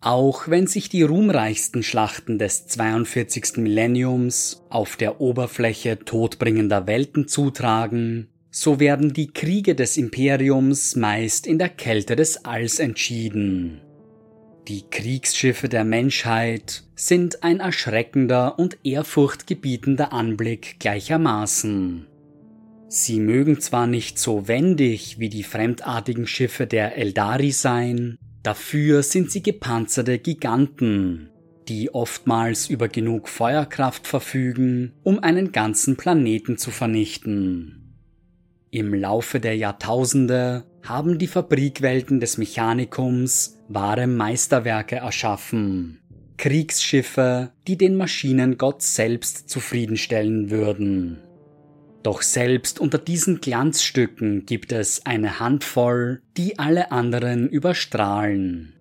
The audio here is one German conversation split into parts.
Auch wenn sich die ruhmreichsten Schlachten des 42. Millenniums auf der Oberfläche todbringender Welten zutragen, so werden die Kriege des Imperiums meist in der Kälte des Alls entschieden. Die Kriegsschiffe der Menschheit sind ein erschreckender und ehrfurchtgebietender Anblick gleichermaßen. Sie mögen zwar nicht so wendig wie die fremdartigen Schiffe der Eldari sein, dafür sind sie gepanzerte Giganten, die oftmals über genug Feuerkraft verfügen, um einen ganzen Planeten zu vernichten. Im Laufe der Jahrtausende haben die Fabrikwelten des Mechanikums wahre Meisterwerke erschaffen. Kriegsschiffe, die den Maschinengott selbst zufriedenstellen würden. Doch selbst unter diesen Glanzstücken gibt es eine Handvoll, die alle anderen überstrahlen.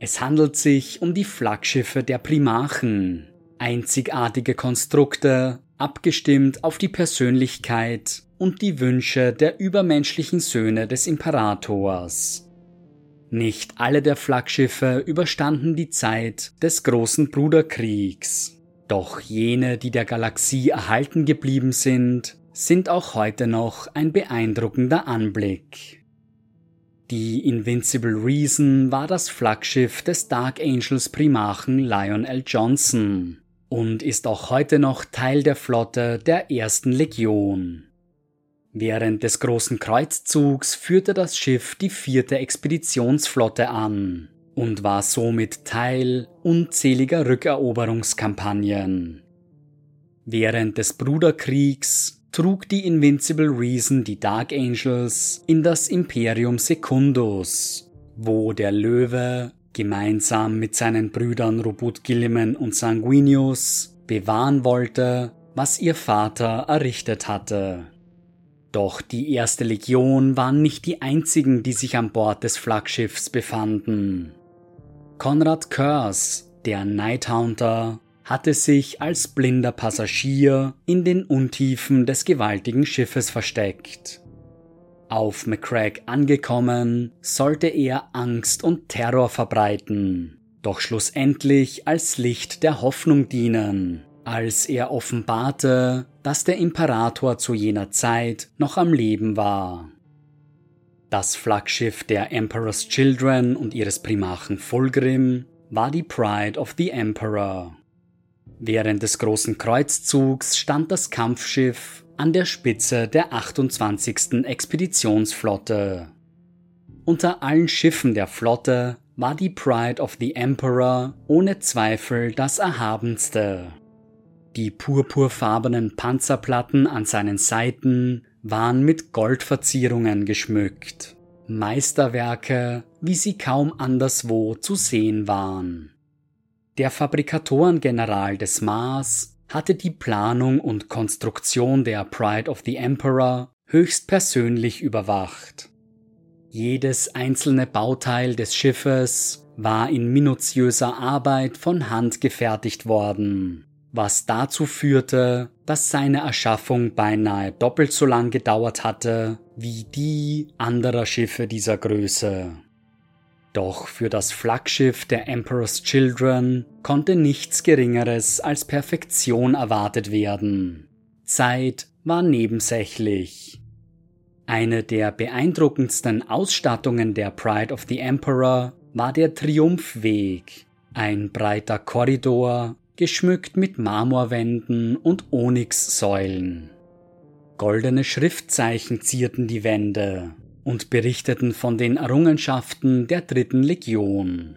Es handelt sich um die Flaggschiffe der Primachen, einzigartige Konstrukte, abgestimmt auf die Persönlichkeit und die Wünsche der übermenschlichen Söhne des Imperators. Nicht alle der Flaggschiffe überstanden die Zeit des großen Bruderkriegs. Doch jene, die der Galaxie erhalten geblieben sind, sind auch heute noch ein beeindruckender Anblick. Die Invincible Reason war das Flaggschiff des Dark Angels Primarchen Lion L. Johnson und ist auch heute noch Teil der Flotte der ersten Legion. Während des großen Kreuzzugs führte das Schiff die vierte Expeditionsflotte an und war somit Teil unzähliger Rückeroberungskampagnen. Während des Bruderkriegs trug die Invincible Reason die Dark Angels in das Imperium Secundus, wo der Löwe gemeinsam mit seinen Brüdern Robut Gilliman und Sanguinius bewahren wollte, was ihr Vater errichtet hatte. Doch die erste Legion waren nicht die einzigen, die sich an Bord des Flaggschiffs befanden. Konrad Kurs, der Nighthaunter, hatte sich als blinder Passagier in den Untiefen des gewaltigen Schiffes versteckt. Auf McCrack angekommen, sollte er Angst und Terror verbreiten, doch schlussendlich als Licht der Hoffnung dienen, als er offenbarte, dass der Imperator zu jener Zeit noch am Leben war. Das Flaggschiff der Emperor's Children und ihres Primarchen Fulgrim war die Pride of the Emperor. Während des großen Kreuzzugs stand das Kampfschiff an der Spitze der 28. Expeditionsflotte. Unter allen Schiffen der Flotte war die Pride of the Emperor ohne Zweifel das erhabenste. Die purpurfarbenen Panzerplatten an seinen Seiten waren mit Goldverzierungen geschmückt. Meisterwerke, wie sie kaum anderswo zu sehen waren. Der Fabrikatorengeneral des Mars hatte die Planung und Konstruktion der Pride of the Emperor höchstpersönlich überwacht. Jedes einzelne Bauteil des Schiffes war in minutiöser Arbeit von Hand gefertigt worden was dazu führte, dass seine Erschaffung beinahe doppelt so lang gedauert hatte wie die anderer Schiffe dieser Größe. Doch für das Flaggschiff der Emperor's Children konnte nichts Geringeres als Perfektion erwartet werden. Zeit war nebensächlich. Eine der beeindruckendsten Ausstattungen der Pride of the Emperor war der Triumphweg, ein breiter Korridor geschmückt mit Marmorwänden und Onyxsäulen. Goldene Schriftzeichen zierten die Wände und berichteten von den Errungenschaften der dritten Legion.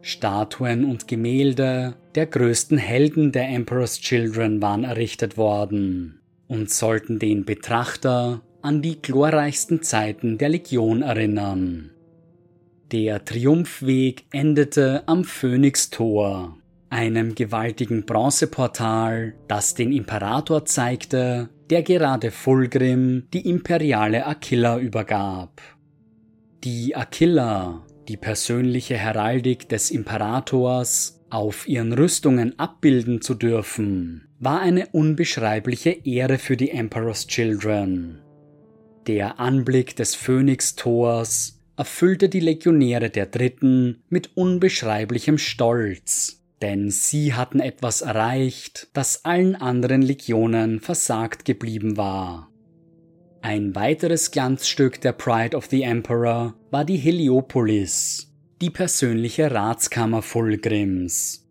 Statuen und Gemälde der größten Helden der Emperor's Children waren errichtet worden und sollten den Betrachter an die glorreichsten Zeiten der Legion erinnern. Der Triumphweg endete am Phönixtor, einem gewaltigen Bronzeportal, das den Imperator zeigte, der gerade Fulgrim die imperiale Aquila übergab. Die Aquila, die persönliche Heraldik des Imperators, auf ihren Rüstungen abbilden zu dürfen, war eine unbeschreibliche Ehre für die Emperor's Children. Der Anblick des Phönix-Tors erfüllte die Legionäre der Dritten mit unbeschreiblichem Stolz, denn sie hatten etwas erreicht, das allen anderen Legionen versagt geblieben war. Ein weiteres Glanzstück der Pride of the Emperor war die Heliopolis, die persönliche Ratskammer Fulgrims.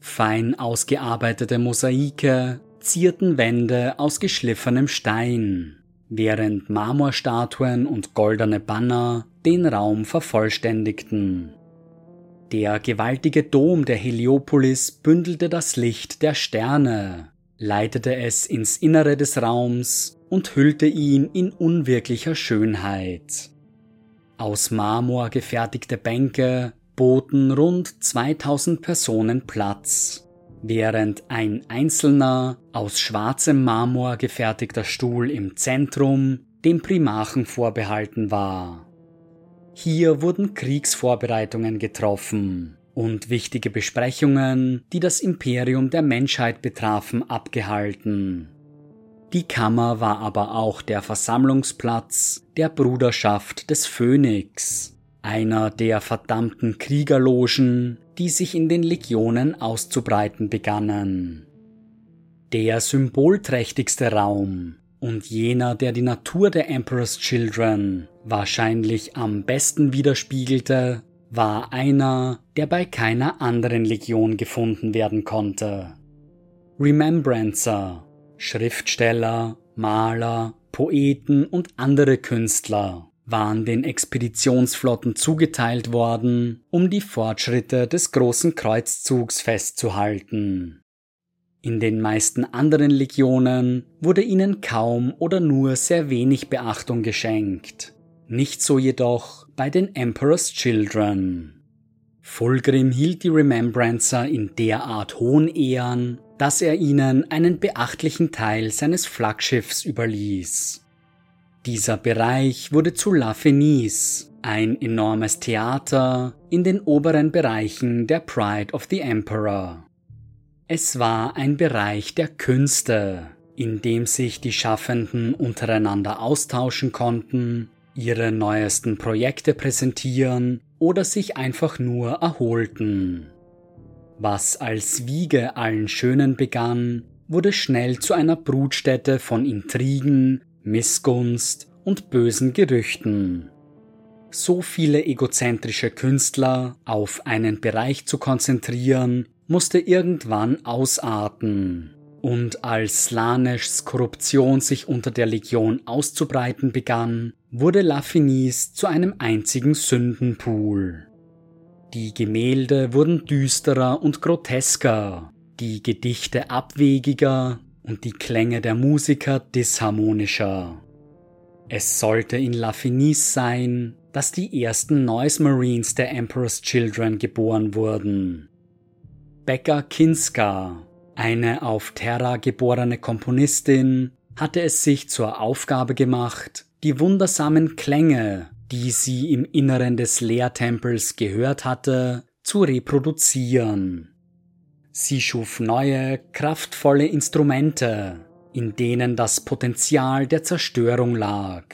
Fein ausgearbeitete Mosaike zierten Wände aus geschliffenem Stein, während Marmorstatuen und goldene Banner den Raum vervollständigten. Der gewaltige Dom der Heliopolis bündelte das Licht der Sterne, leitete es ins Innere des Raums und hüllte ihn in unwirklicher Schönheit. Aus Marmor gefertigte Bänke boten rund 2000 Personen Platz, während ein einzelner aus schwarzem Marmor gefertigter Stuhl im Zentrum dem Primachen vorbehalten war. Hier wurden Kriegsvorbereitungen getroffen und wichtige Besprechungen, die das Imperium der Menschheit betrafen, abgehalten. Die Kammer war aber auch der Versammlungsplatz der Bruderschaft des Phönix, einer der verdammten Kriegerlogen, die sich in den Legionen auszubreiten begannen. Der symbolträchtigste Raum und jener, der die Natur der Emperor's Children wahrscheinlich am besten widerspiegelte, war einer, der bei keiner anderen Legion gefunden werden konnte. Remembrancer, Schriftsteller, Maler, Poeten und andere Künstler waren den Expeditionsflotten zugeteilt worden, um die Fortschritte des großen Kreuzzugs festzuhalten. In den meisten anderen Legionen wurde ihnen kaum oder nur sehr wenig Beachtung geschenkt. Nicht so jedoch bei den Emperor's Children. Fulgrim hielt die Remembrancer in derart hohen Ehren, dass er ihnen einen beachtlichen Teil seines Flaggschiffs überließ. Dieser Bereich wurde zu La Fenice, ein enormes Theater in den oberen Bereichen der Pride of the Emperor. Es war ein Bereich der Künste, in dem sich die Schaffenden untereinander austauschen konnten, ihre neuesten Projekte präsentieren oder sich einfach nur erholten. Was als Wiege allen Schönen begann, wurde schnell zu einer Brutstätte von Intrigen, Missgunst und bösen Gerüchten. So viele egozentrische Künstler auf einen Bereich zu konzentrieren, musste irgendwann ausarten. Und als Slaneschs Korruption sich unter der Legion auszubreiten begann, wurde Lafinis zu einem einzigen Sündenpool. Die Gemälde wurden düsterer und grotesker, die Gedichte abwegiger und die Klänge der Musiker disharmonischer. Es sollte in La Finis sein, dass die ersten Noise Marines der Emperor's Children geboren wurden. Becca Kinska, eine auf Terra geborene Komponistin, hatte es sich zur Aufgabe gemacht, die wundersamen Klänge die sie im Inneren des Lehrtempels gehört hatte, zu reproduzieren. Sie schuf neue, kraftvolle Instrumente, in denen das Potenzial der Zerstörung lag.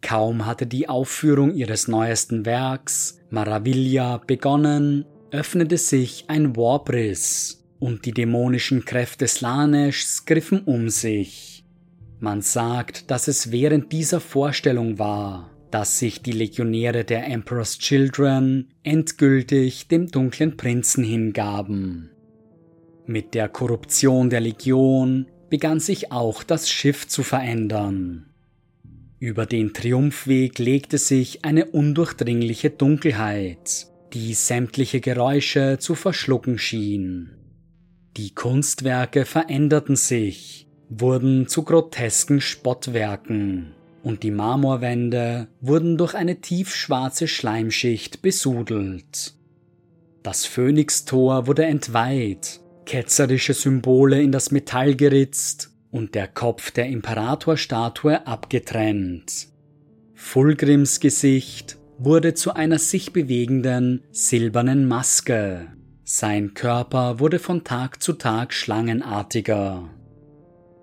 Kaum hatte die Aufführung ihres neuesten Werks, Maravilla, begonnen, öffnete sich ein Warbriss und die dämonischen Kräfte Slaneschs griffen um sich. Man sagt, dass es während dieser Vorstellung war, dass sich die Legionäre der Emperor's Children endgültig dem dunklen Prinzen hingaben. Mit der Korruption der Legion begann sich auch das Schiff zu verändern. Über den Triumphweg legte sich eine undurchdringliche Dunkelheit, die sämtliche Geräusche zu verschlucken schien. Die Kunstwerke veränderten sich, wurden zu grotesken Spottwerken und die Marmorwände wurden durch eine tiefschwarze Schleimschicht besudelt. Das Phönixtor wurde entweiht, ketzerische Symbole in das Metall geritzt und der Kopf der Imperatorstatue abgetrennt. Fulgrims Gesicht wurde zu einer sich bewegenden silbernen Maske. Sein Körper wurde von Tag zu Tag schlangenartiger.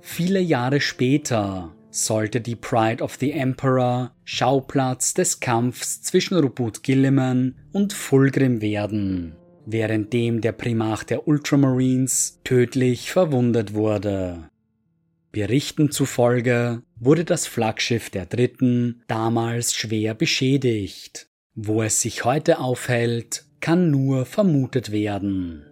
Viele Jahre später sollte die Pride of the Emperor Schauplatz des Kampfs zwischen Ruput Gilliman und Fulgrim werden, währenddem der Primarch der Ultramarines tödlich verwundet wurde. Berichten zufolge wurde das Flaggschiff der Dritten damals schwer beschädigt. Wo es sich heute aufhält, kann nur vermutet werden.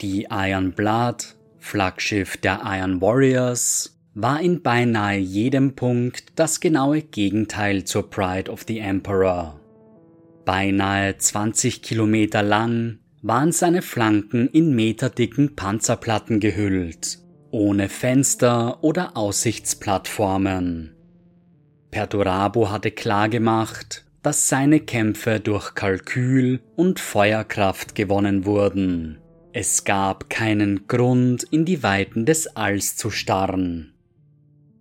Die Iron Blood, Flaggschiff der Iron Warriors, war in beinahe jedem Punkt das genaue Gegenteil zur Pride of the Emperor. Beinahe 20 Kilometer lang waren seine Flanken in meterdicken Panzerplatten gehüllt, ohne Fenster oder Aussichtsplattformen. Perdurabo hatte klargemacht, dass seine Kämpfe durch Kalkül und Feuerkraft gewonnen wurden. Es gab keinen Grund, in die Weiten des Alls zu starren.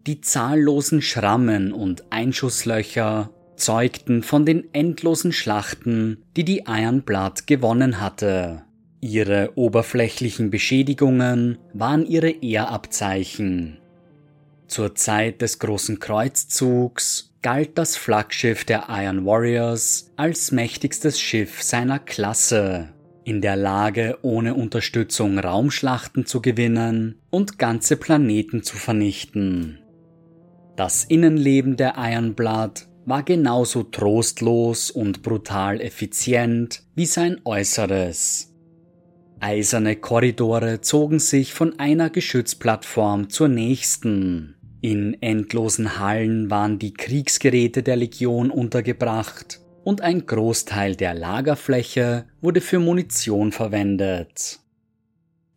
Die zahllosen Schrammen und Einschusslöcher zeugten von den endlosen Schlachten, die die Iron Blood gewonnen hatte. Ihre oberflächlichen Beschädigungen waren ihre Ehrabzeichen. Zur Zeit des großen Kreuzzugs galt das Flaggschiff der Iron Warriors als mächtigstes Schiff seiner Klasse, in der Lage, ohne Unterstützung Raumschlachten zu gewinnen und ganze Planeten zu vernichten. Das Innenleben der Ironblood war genauso trostlos und brutal effizient wie sein Äußeres. Eiserne Korridore zogen sich von einer Geschützplattform zur nächsten. In endlosen Hallen waren die Kriegsgeräte der Legion untergebracht und ein Großteil der Lagerfläche wurde für Munition verwendet.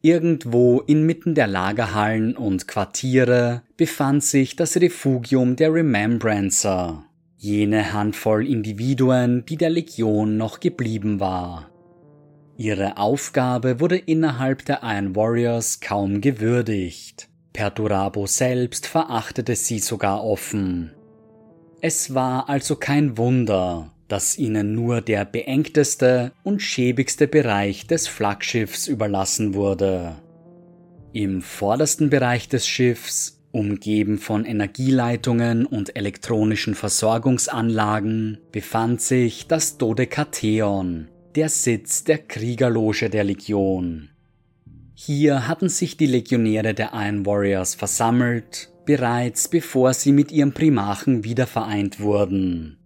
Irgendwo inmitten der Lagerhallen und Quartiere befand sich das Refugium der Remembrancer, jene Handvoll Individuen, die der Legion noch geblieben war. Ihre Aufgabe wurde innerhalb der Iron Warriors kaum gewürdigt. Perturabo selbst verachtete sie sogar offen. Es war also kein Wunder, dass ihnen nur der beengteste und schäbigste Bereich des Flaggschiffs überlassen wurde. Im vordersten Bereich des Schiffs, umgeben von Energieleitungen und elektronischen Versorgungsanlagen, befand sich das Dodekatheon, der Sitz der Kriegerloge der Legion. Hier hatten sich die Legionäre der Iron Warriors versammelt, bereits bevor sie mit ihrem Primarchen wiedervereint wurden.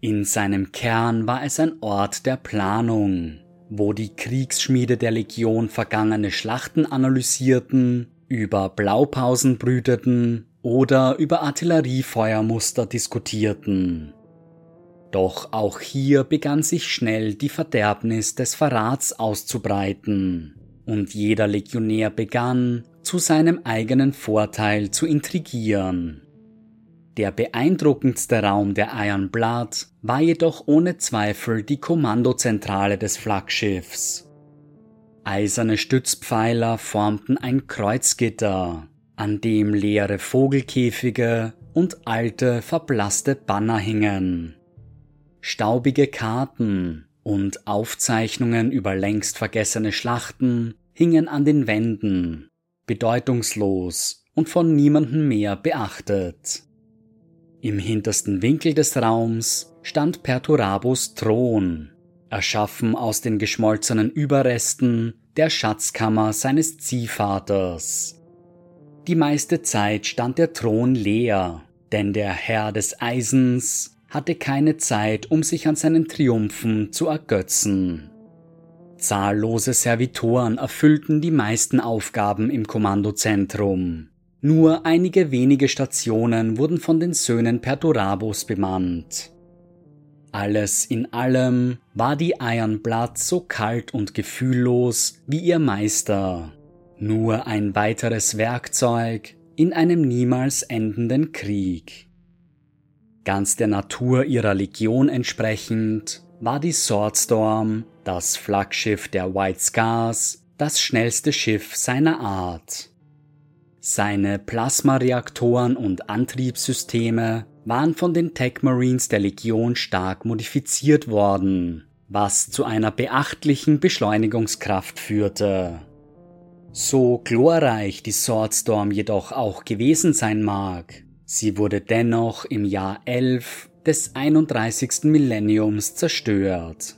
In seinem Kern war es ein Ort der Planung, wo die Kriegsschmiede der Legion vergangene Schlachten analysierten, über Blaupausen brüteten oder über Artilleriefeuermuster diskutierten. Doch auch hier begann sich schnell die Verderbnis des Verrats auszubreiten, und jeder Legionär begann, zu seinem eigenen Vorteil zu intrigieren. Der beeindruckendste Raum der Iron Blood war jedoch ohne Zweifel die Kommandozentrale des Flaggschiffs. Eiserne Stützpfeiler formten ein Kreuzgitter, an dem leere Vogelkäfige und alte, verblasste Banner hingen. Staubige Karten und Aufzeichnungen über längst vergessene Schlachten hingen an den Wänden, bedeutungslos und von niemandem mehr beachtet. Im hintersten Winkel des Raums stand Perturabos Thron, erschaffen aus den geschmolzenen Überresten der Schatzkammer seines Ziehvaters. Die meiste Zeit stand der Thron leer, denn der Herr des Eisens hatte keine Zeit, um sich an seinen Triumphen zu ergötzen. Zahllose Servitoren erfüllten die meisten Aufgaben im Kommandozentrum, nur einige wenige Stationen wurden von den Söhnen Perturabos bemannt. Alles in allem war die Iron Blood so kalt und gefühllos wie ihr Meister, nur ein weiteres Werkzeug in einem niemals endenden Krieg. Ganz der Natur ihrer Legion entsprechend war die Swordstorm, das Flaggschiff der White Scars, das schnellste Schiff seiner Art. Seine Plasmareaktoren und Antriebssysteme waren von den Tech Marines der Legion stark modifiziert worden, was zu einer beachtlichen Beschleunigungskraft führte. So glorreich die Swordstorm jedoch auch gewesen sein mag, Sie wurde dennoch im Jahr 11 des 31. Millenniums zerstört.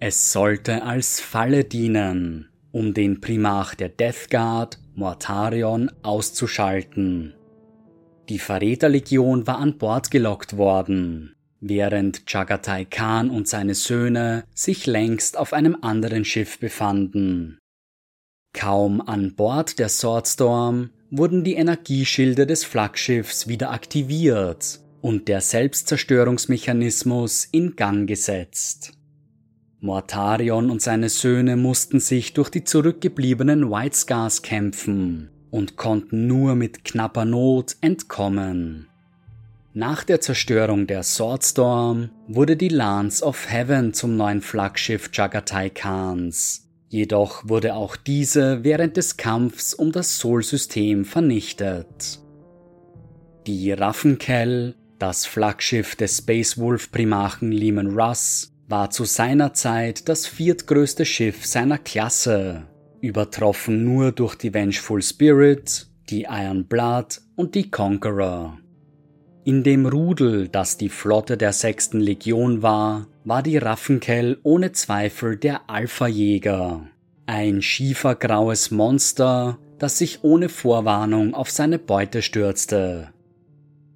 Es sollte als Falle dienen, um den Primarch der Death Guard, Mortarion, auszuschalten. Die Verräterlegion war an Bord gelockt worden, während Chagatai Khan und seine Söhne sich längst auf einem anderen Schiff befanden. Kaum an Bord der Swordstorm wurden die Energieschilde des Flaggschiffs wieder aktiviert und der Selbstzerstörungsmechanismus in Gang gesetzt. Mortarion und seine Söhne mussten sich durch die zurückgebliebenen White Scars kämpfen und konnten nur mit knapper Not entkommen. Nach der Zerstörung der Swordstorm wurde die Lance of Heaven zum neuen Flaggschiff Jagatai Khans. Jedoch wurde auch diese während des Kampfs um das Sol-System vernichtet. Die Raffenkel, das Flaggschiff des Space Wolf Primarchen Lehman Russ, war zu seiner Zeit das viertgrößte Schiff seiner Klasse, übertroffen nur durch die Vengeful Spirit, die Iron Blood und die Conqueror. In dem Rudel, das die Flotte der sechsten Legion war, war die Raffenkel ohne Zweifel der Alpha-Jäger, ein schiefergraues Monster, das sich ohne Vorwarnung auf seine Beute stürzte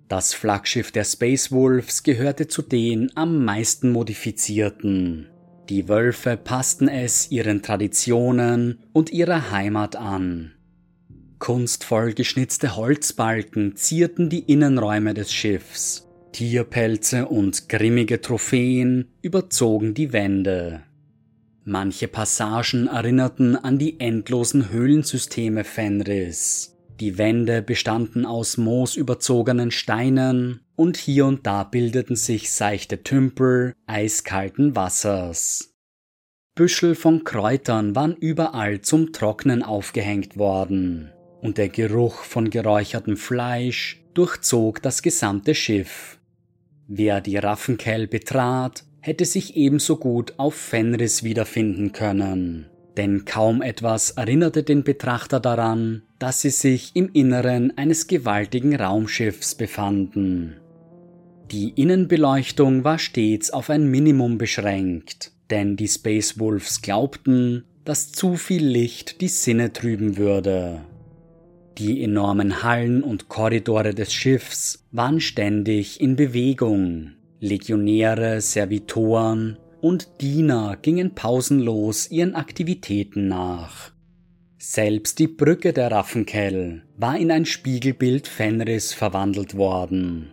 das Flaggschiff der Space Wolves gehörte zu den am meisten modifizierten. Die Wölfe passten es ihren Traditionen und ihrer Heimat an. Kunstvoll geschnitzte Holzbalken zierten die Innenräume des Schiffs. Tierpelze und grimmige Trophäen überzogen die Wände. Manche Passagen erinnerten an die endlosen Höhlensysteme Fenris. Die Wände bestanden aus moosüberzogenen Steinen und hier und da bildeten sich seichte Tümpel eiskalten Wassers. Büschel von Kräutern waren überall zum Trocknen aufgehängt worden, und der Geruch von geräuchertem Fleisch durchzog das gesamte Schiff. Wer die Raffenkel betrat, hätte sich ebenso gut auf Fenris wiederfinden können denn kaum etwas erinnerte den Betrachter daran, dass sie sich im Inneren eines gewaltigen Raumschiffs befanden. Die Innenbeleuchtung war stets auf ein Minimum beschränkt, denn die Space Wolves glaubten, dass zu viel Licht die Sinne trüben würde. Die enormen Hallen und Korridore des Schiffs waren ständig in Bewegung. Legionäre, Servitoren und Diener gingen pausenlos ihren Aktivitäten nach. Selbst die Brücke der Raffenkel war in ein Spiegelbild Fenris verwandelt worden.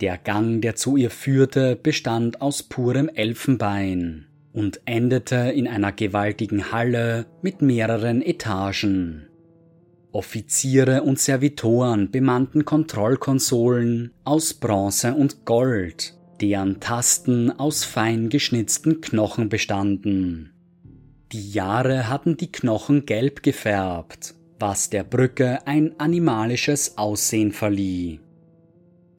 Der Gang, der zu ihr führte, bestand aus purem Elfenbein und endete in einer gewaltigen Halle mit mehreren Etagen. Offiziere und Servitoren bemannten Kontrollkonsolen aus Bronze und Gold, deren Tasten aus fein geschnitzten Knochen bestanden. Die Jahre hatten die Knochen gelb gefärbt, was der Brücke ein animalisches Aussehen verlieh.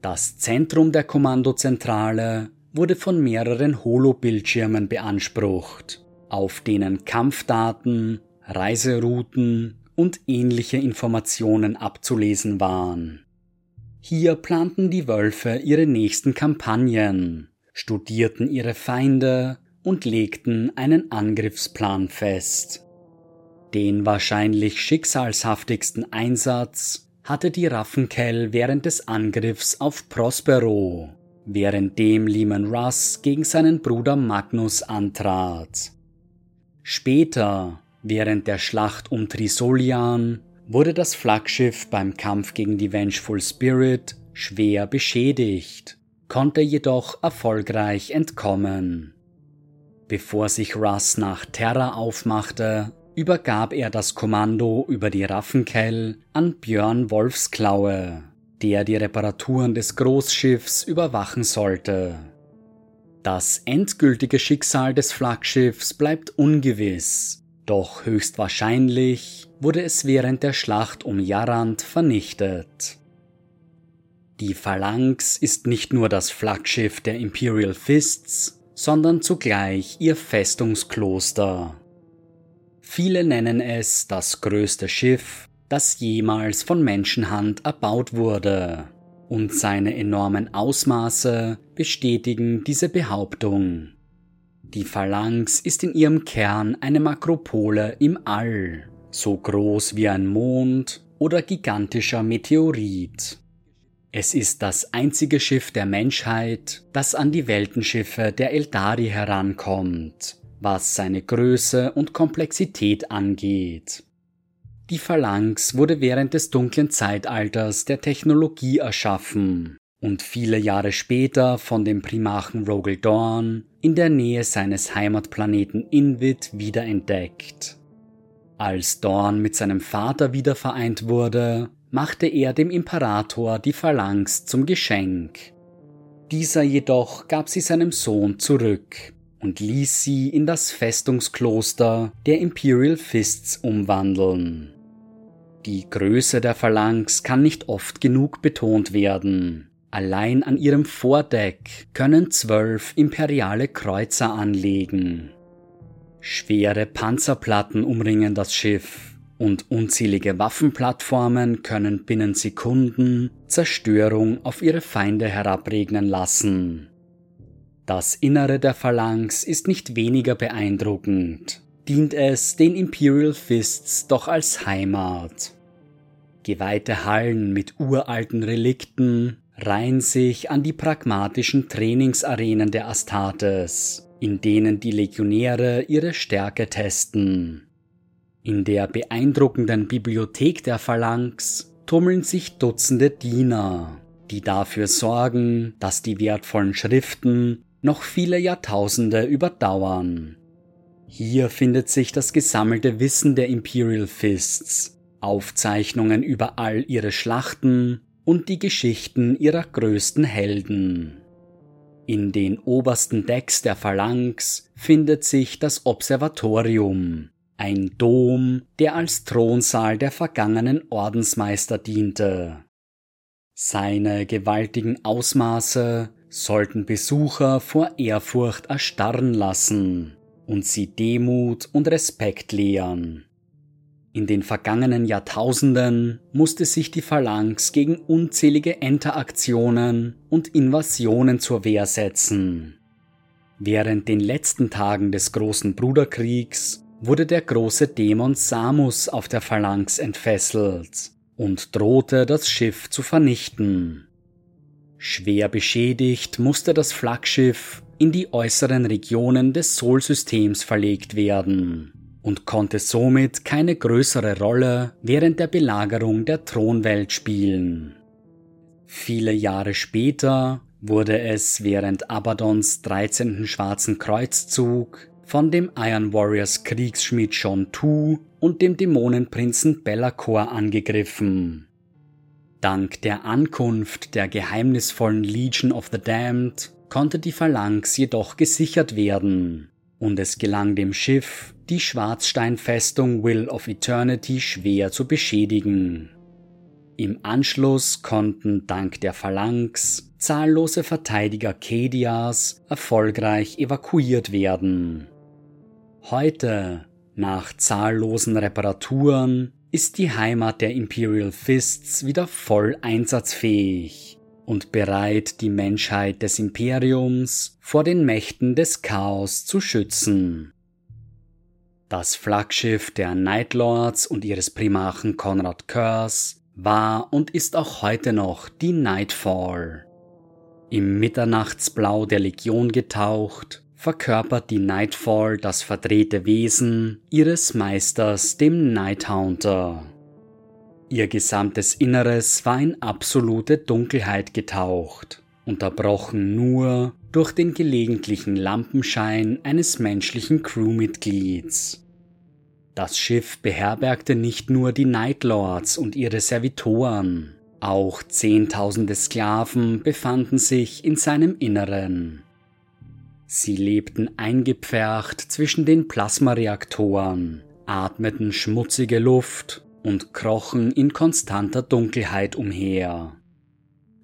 Das Zentrum der Kommandozentrale wurde von mehreren Holobildschirmen beansprucht, auf denen Kampfdaten, Reiserouten und ähnliche Informationen abzulesen waren. Hier planten die Wölfe ihre nächsten Kampagnen, studierten ihre Feinde und legten einen Angriffsplan fest. Den wahrscheinlich schicksalshaftigsten Einsatz hatte die Raffenkel während des Angriffs auf Prospero, währenddem Lehman Russ gegen seinen Bruder Magnus antrat. Später, während der Schlacht um Trisolian, wurde das Flaggschiff beim Kampf gegen die Vengeful Spirit schwer beschädigt, konnte jedoch erfolgreich entkommen. Bevor sich Russ nach Terra aufmachte, übergab er das Kommando über die Raffenkel an Björn Wolfsklaue, der die Reparaturen des Großschiffs überwachen sollte. Das endgültige Schicksal des Flaggschiffs bleibt ungewiss, doch höchstwahrscheinlich wurde es während der Schlacht um Jarand vernichtet. Die Phalanx ist nicht nur das Flaggschiff der Imperial Fists, sondern zugleich ihr Festungskloster. Viele nennen es das größte Schiff, das jemals von Menschenhand erbaut wurde. und seine enormen Ausmaße bestätigen diese Behauptung. Die Phalanx ist in ihrem Kern eine Makropole im All, so groß wie ein Mond oder gigantischer Meteorit. Es ist das einzige Schiff der Menschheit, das an die Weltenschiffe der Eldari herankommt, was seine Größe und Komplexität angeht. Die Phalanx wurde während des dunklen Zeitalters der Technologie erschaffen und viele Jahre später von dem Primarchen Rogel Dorn in der Nähe seines Heimatplaneten Invid wiederentdeckt. Als Dorn mit seinem Vater wieder vereint wurde, machte er dem Imperator die Phalanx zum Geschenk. Dieser jedoch gab sie seinem Sohn zurück und ließ sie in das Festungskloster der Imperial Fists umwandeln. Die Größe der Phalanx kann nicht oft genug betont werden. Allein an ihrem Vordeck können zwölf imperiale Kreuzer anlegen. Schwere Panzerplatten umringen das Schiff und unzählige Waffenplattformen können binnen Sekunden Zerstörung auf ihre Feinde herabregnen lassen. Das Innere der Phalanx ist nicht weniger beeindruckend, dient es den Imperial Fists doch als Heimat. Geweihte Hallen mit uralten Relikten reihen sich an die pragmatischen Trainingsarenen der Astartes, in denen die Legionäre ihre Stärke testen. In der beeindruckenden Bibliothek der Phalanx tummeln sich Dutzende Diener, die dafür sorgen, dass die wertvollen Schriften noch viele Jahrtausende überdauern. Hier findet sich das gesammelte Wissen der Imperial Fists, Aufzeichnungen über all ihre Schlachten und die Geschichten ihrer größten Helden. In den obersten Decks der Phalanx findet sich das Observatorium, ein Dom, der als Thronsaal der vergangenen Ordensmeister diente. Seine gewaltigen Ausmaße sollten Besucher vor Ehrfurcht erstarren lassen und sie Demut und Respekt lehren. In den vergangenen Jahrtausenden musste sich die Phalanx gegen unzählige Interaktionen und Invasionen zur Wehr setzen. Während den letzten Tagen des großen Bruderkriegs wurde der große Dämon Samus auf der Phalanx entfesselt und drohte das Schiff zu vernichten. Schwer beschädigt musste das Flaggschiff in die äußeren Regionen des Solsystems verlegt werden und konnte somit keine größere Rolle während der Belagerung der Thronwelt spielen. Viele Jahre später wurde es während Abadons 13. Schwarzen Kreuzzug von dem Iron Warriors Kriegsschmied John Tu und dem Dämonenprinzen Bellacore angegriffen. Dank der Ankunft der geheimnisvollen Legion of the Damned konnte die Phalanx jedoch gesichert werden, und es gelang dem Schiff, die Schwarzsteinfestung Will of Eternity schwer zu beschädigen. Im Anschluss konnten dank der Phalanx zahllose Verteidiger Kedias erfolgreich evakuiert werden. Heute, nach zahllosen Reparaturen, ist die Heimat der Imperial Fists wieder voll einsatzfähig und bereit, die Menschheit des Imperiums vor den Mächten des Chaos zu schützen. Das Flaggschiff der Nightlords und ihres Primarchen Conrad Curse war und ist auch heute noch die Nightfall. Im Mitternachtsblau der Legion getaucht, verkörpert die Nightfall das verdrehte Wesen ihres Meisters, dem Nighthaunter. Ihr gesamtes Inneres war in absolute Dunkelheit getaucht, unterbrochen nur durch den gelegentlichen Lampenschein eines menschlichen Crewmitglieds. Das Schiff beherbergte nicht nur die Nightlords und ihre Servitoren, auch Zehntausende Sklaven befanden sich in seinem Inneren. Sie lebten eingepfercht zwischen den Plasmareaktoren, atmeten schmutzige Luft und krochen in konstanter Dunkelheit umher.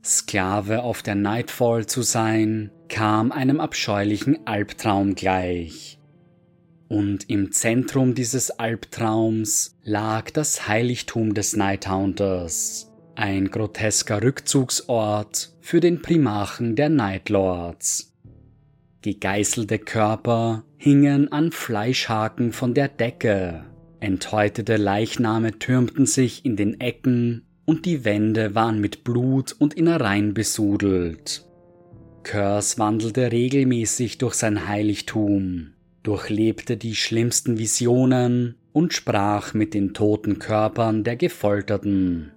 Sklave auf der Nightfall zu sein, kam einem abscheulichen Albtraum gleich. Und im Zentrum dieses Albtraums lag das Heiligtum des Nighthunters, ein grotesker Rückzugsort für den Primarchen der Nightlords. Gegeißelte Körper hingen an Fleischhaken von der Decke, enthäutete Leichname türmten sich in den Ecken und die Wände waren mit Blut und Innereien besudelt. Curse wandelte regelmäßig durch sein Heiligtum, durchlebte die schlimmsten Visionen und sprach mit den toten Körpern der Gefolterten.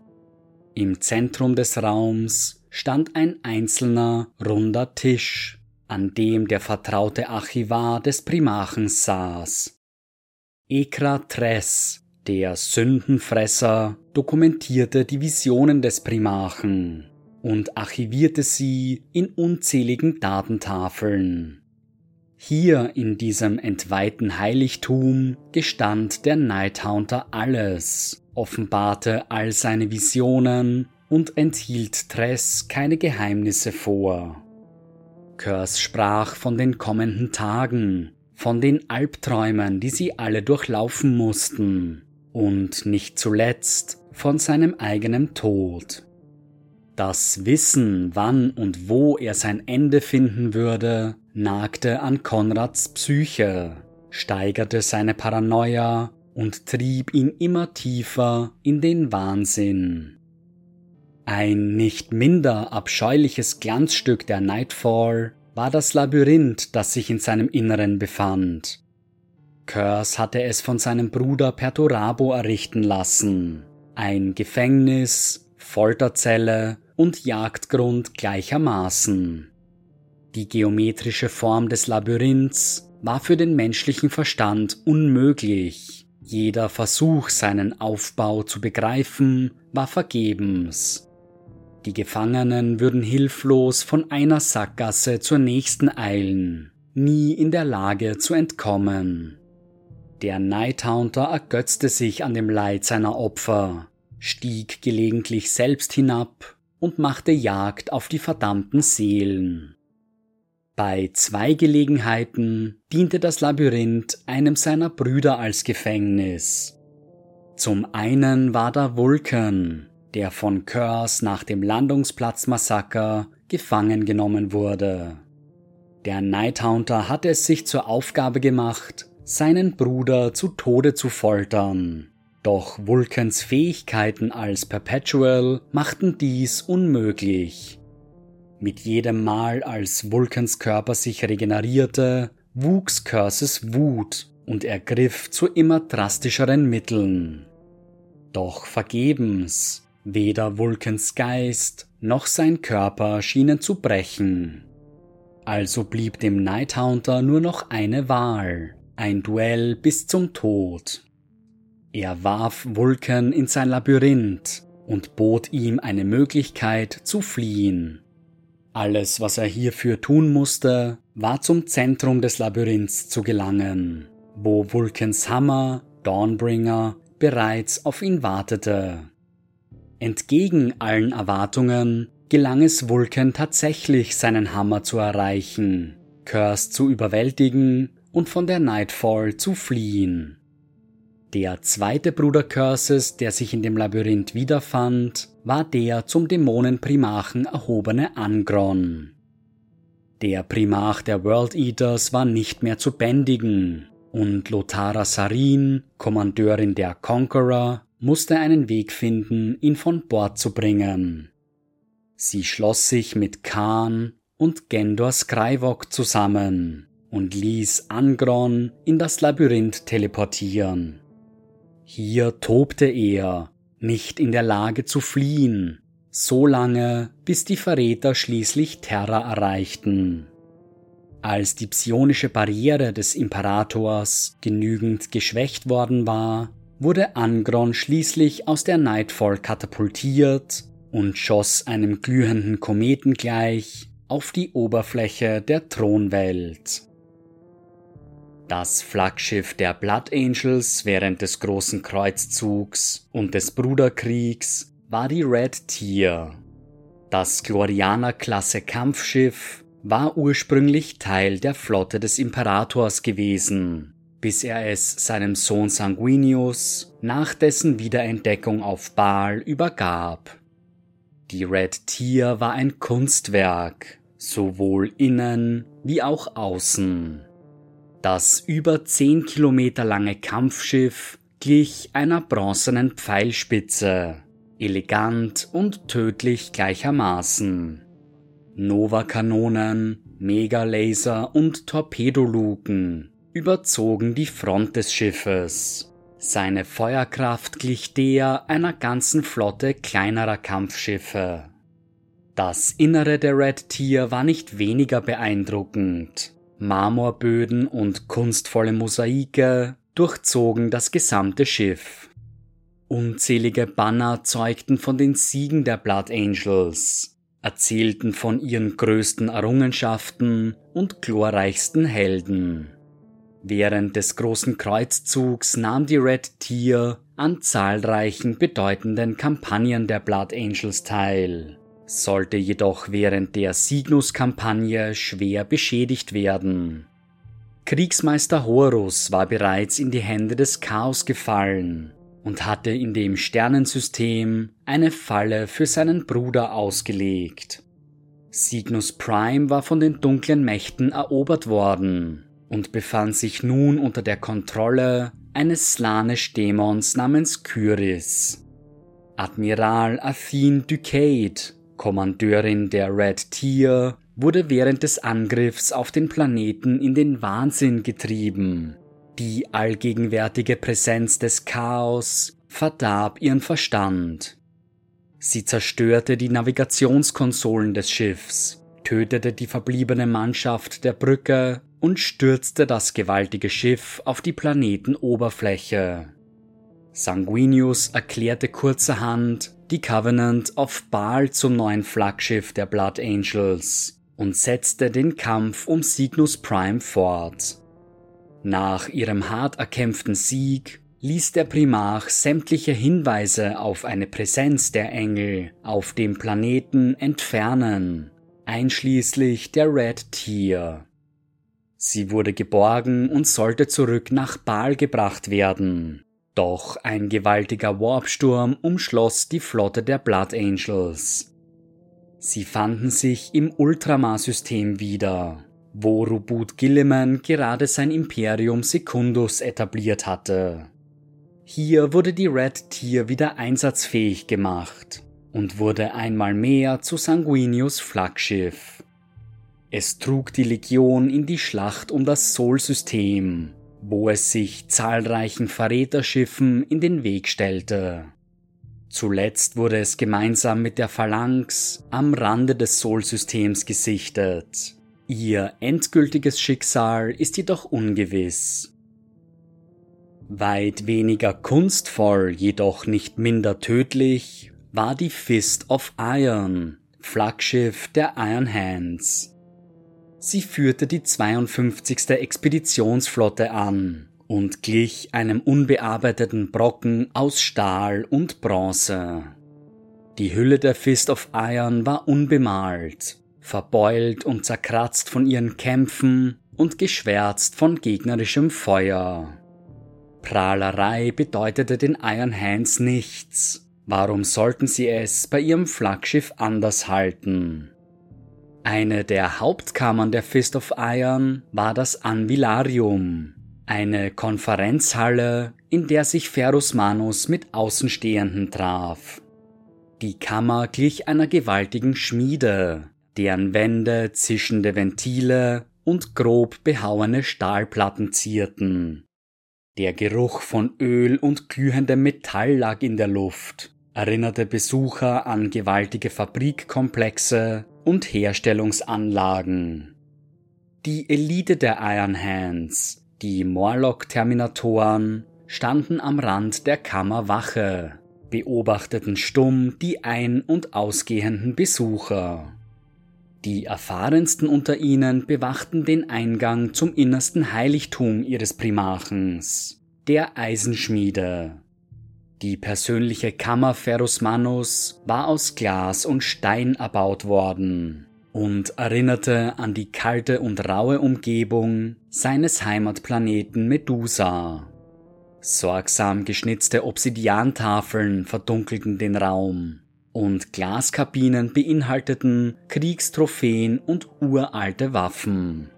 Im Zentrum des Raums stand ein einzelner, runder Tisch, an dem der vertraute Archivar des Primarchens saß. Ekra Tress, der Sündenfresser, dokumentierte die Visionen des Primarchen und archivierte sie in unzähligen Datentafeln. Hier in diesem entweihten Heiligtum gestand der Nighthaunter alles, offenbarte all seine Visionen und enthielt Tress keine Geheimnisse vor. Curse sprach von den kommenden Tagen, von den Albträumen, die sie alle durchlaufen mussten, und nicht zuletzt von seinem eigenen Tod. Das Wissen, wann und wo er sein Ende finden würde, nagte an Konrads Psyche, steigerte seine Paranoia und trieb ihn immer tiefer in den Wahnsinn. Ein nicht minder abscheuliches Glanzstück der Nightfall war das Labyrinth, das sich in seinem Inneren befand. Curse hatte es von seinem Bruder Perturabo errichten lassen. Ein Gefängnis, Folterzelle und Jagdgrund gleichermaßen. Die geometrische Form des Labyrinths war für den menschlichen Verstand unmöglich. Jeder Versuch, seinen Aufbau zu begreifen, war vergebens. Die Gefangenen würden hilflos von einer Sackgasse zur nächsten eilen, nie in der Lage zu entkommen. Der Nighthaunter ergötzte sich an dem Leid seiner Opfer, stieg gelegentlich selbst hinab und machte Jagd auf die verdammten Seelen. Bei zwei Gelegenheiten diente das Labyrinth einem seiner Brüder als Gefängnis. Zum einen war da Vulcan, der von Curse nach dem Landungsplatzmassaker gefangen genommen wurde. Der Nighthaunter hatte es sich zur Aufgabe gemacht, seinen Bruder zu Tode zu foltern. Doch Vulcans Fähigkeiten als Perpetual machten dies unmöglich. Mit jedem Mal, als Vulcans Körper sich regenerierte, wuchs Curses Wut und er griff zu immer drastischeren Mitteln. Doch vergebens, Weder Vulcans Geist noch sein Körper schienen zu brechen. Also blieb dem Nighthaunter nur noch eine Wahl, ein Duell bis zum Tod. Er warf Vulcan in sein Labyrinth und bot ihm eine Möglichkeit zu fliehen. Alles, was er hierfür tun musste, war zum Zentrum des Labyrinths zu gelangen, wo Vulcans Hammer, Dawnbringer, bereits auf ihn wartete. Entgegen allen Erwartungen gelang es Vulcan tatsächlich, seinen Hammer zu erreichen, Curse zu überwältigen und von der Nightfall zu fliehen. Der zweite Bruder Curses, der sich in dem Labyrinth wiederfand, war der zum Dämonenprimarchen erhobene Angron. Der Primarch der World Eaters war nicht mehr zu bändigen, und Lothara Sarin, Kommandeurin der Conqueror, musste einen Weg finden, ihn von Bord zu bringen. Sie schloss sich mit Khan und Gendor Skrywok zusammen und ließ Angron in das Labyrinth teleportieren. Hier tobte er, nicht in der Lage zu fliehen, so lange, bis die Verräter schließlich Terra erreichten. Als die psionische Barriere des Imperators genügend geschwächt worden war, wurde Angron schließlich aus der Nightfall katapultiert und schoss einem glühenden Kometen gleich auf die Oberfläche der Thronwelt. Das Flaggschiff der Blood Angels während des großen Kreuzzugs und des Bruderkriegs war die Red Tier. Das Glorianer-Klasse Kampfschiff war ursprünglich Teil der Flotte des Imperators gewesen bis er es seinem Sohn Sanguinius nach dessen Wiederentdeckung auf Baal übergab. Die Red Tier war ein Kunstwerk, sowohl innen wie auch außen. Das über 10 Kilometer lange Kampfschiff glich einer bronzenen Pfeilspitze, elegant und tödlich gleichermaßen. Nova-Kanonen, Megalaser und Torpedoluken überzogen die Front des Schiffes. Seine Feuerkraft glich der einer ganzen Flotte kleinerer Kampfschiffe. Das Innere der Red Tier war nicht weniger beeindruckend. Marmorböden und kunstvolle Mosaike durchzogen das gesamte Schiff. Unzählige Banner zeugten von den Siegen der Blood Angels, erzählten von ihren größten Errungenschaften und glorreichsten Helden. Während des großen Kreuzzugs nahm die Red Tier an zahlreichen bedeutenden Kampagnen der Blood Angels teil, sollte jedoch während der Signus-Kampagne schwer beschädigt werden. Kriegsmeister Horus war bereits in die Hände des Chaos gefallen und hatte in dem Sternensystem eine Falle für seinen Bruder ausgelegt. Cygnus Prime war von den dunklen Mächten erobert worden und befand sich nun unter der Kontrolle eines Slanisch-Dämons namens Kyris. Admiral Athene Ducade, Kommandeurin der Red Tier, wurde während des Angriffs auf den Planeten in den Wahnsinn getrieben die allgegenwärtige Präsenz des Chaos verdarb ihren Verstand. Sie zerstörte die Navigationskonsolen des Schiffs, tötete die verbliebene Mannschaft der Brücke und stürzte das gewaltige Schiff auf die Planetenoberfläche. Sanguinius erklärte kurzerhand die Covenant of Baal zum neuen Flaggschiff der Blood Angels und setzte den Kampf um Cygnus Prime fort. Nach ihrem hart erkämpften Sieg ließ der Primarch sämtliche Hinweise auf eine Präsenz der Engel auf dem Planeten entfernen, einschließlich der Red Tier. Sie wurde geborgen und sollte zurück nach Baal gebracht werden. Doch ein gewaltiger Warpsturm umschloss die Flotte der Blood Angels. Sie fanden sich im Ultramar-System wieder wo Rubut Gilliman gerade sein Imperium Secundus etabliert hatte. Hier wurde die Red Tier wieder einsatzfähig gemacht und wurde einmal mehr zu Sanguinius Flaggschiff. Es trug die Legion in die Schlacht um das Sol-System, wo es sich zahlreichen Verräterschiffen in den Weg stellte. Zuletzt wurde es gemeinsam mit der Phalanx am Rande des Sol-Systems gesichtet Ihr endgültiges Schicksal ist jedoch ungewiss. Weit weniger kunstvoll, jedoch nicht minder tödlich, war die Fist of Iron, Flaggschiff der Iron Hands. Sie führte die 52. Expeditionsflotte an und glich einem unbearbeiteten Brocken aus Stahl und Bronze. Die Hülle der Fist of Iron war unbemalt verbeult und zerkratzt von ihren Kämpfen und geschwärzt von gegnerischem Feuer. Prahlerei bedeutete den Iron Hands nichts. Warum sollten sie es bei ihrem Flaggschiff anders halten? Eine der Hauptkammern der Fist of Iron war das Anvilarium, eine Konferenzhalle, in der sich Ferus Manus mit Außenstehenden traf. Die Kammer glich einer gewaltigen Schmiede, deren Wände zischende Ventile und grob behauene Stahlplatten zierten. Der Geruch von Öl und glühendem Metall lag in der Luft, erinnerte Besucher an gewaltige Fabrikkomplexe und Herstellungsanlagen. Die Elite der Iron Hands, die Morlock-Terminatoren, standen am Rand der Kammer Wache, beobachteten stumm die ein- und ausgehenden Besucher. Die erfahrensten unter ihnen bewachten den Eingang zum innersten Heiligtum ihres Primarchens, der Eisenschmiede. Die persönliche Kammer Ferus Manus war aus Glas und Stein erbaut worden und erinnerte an die kalte und raue Umgebung seines Heimatplaneten Medusa. Sorgsam geschnitzte Obsidiantafeln verdunkelten den Raum und Glaskabinen beinhalteten Kriegstrophäen und uralte Waffen.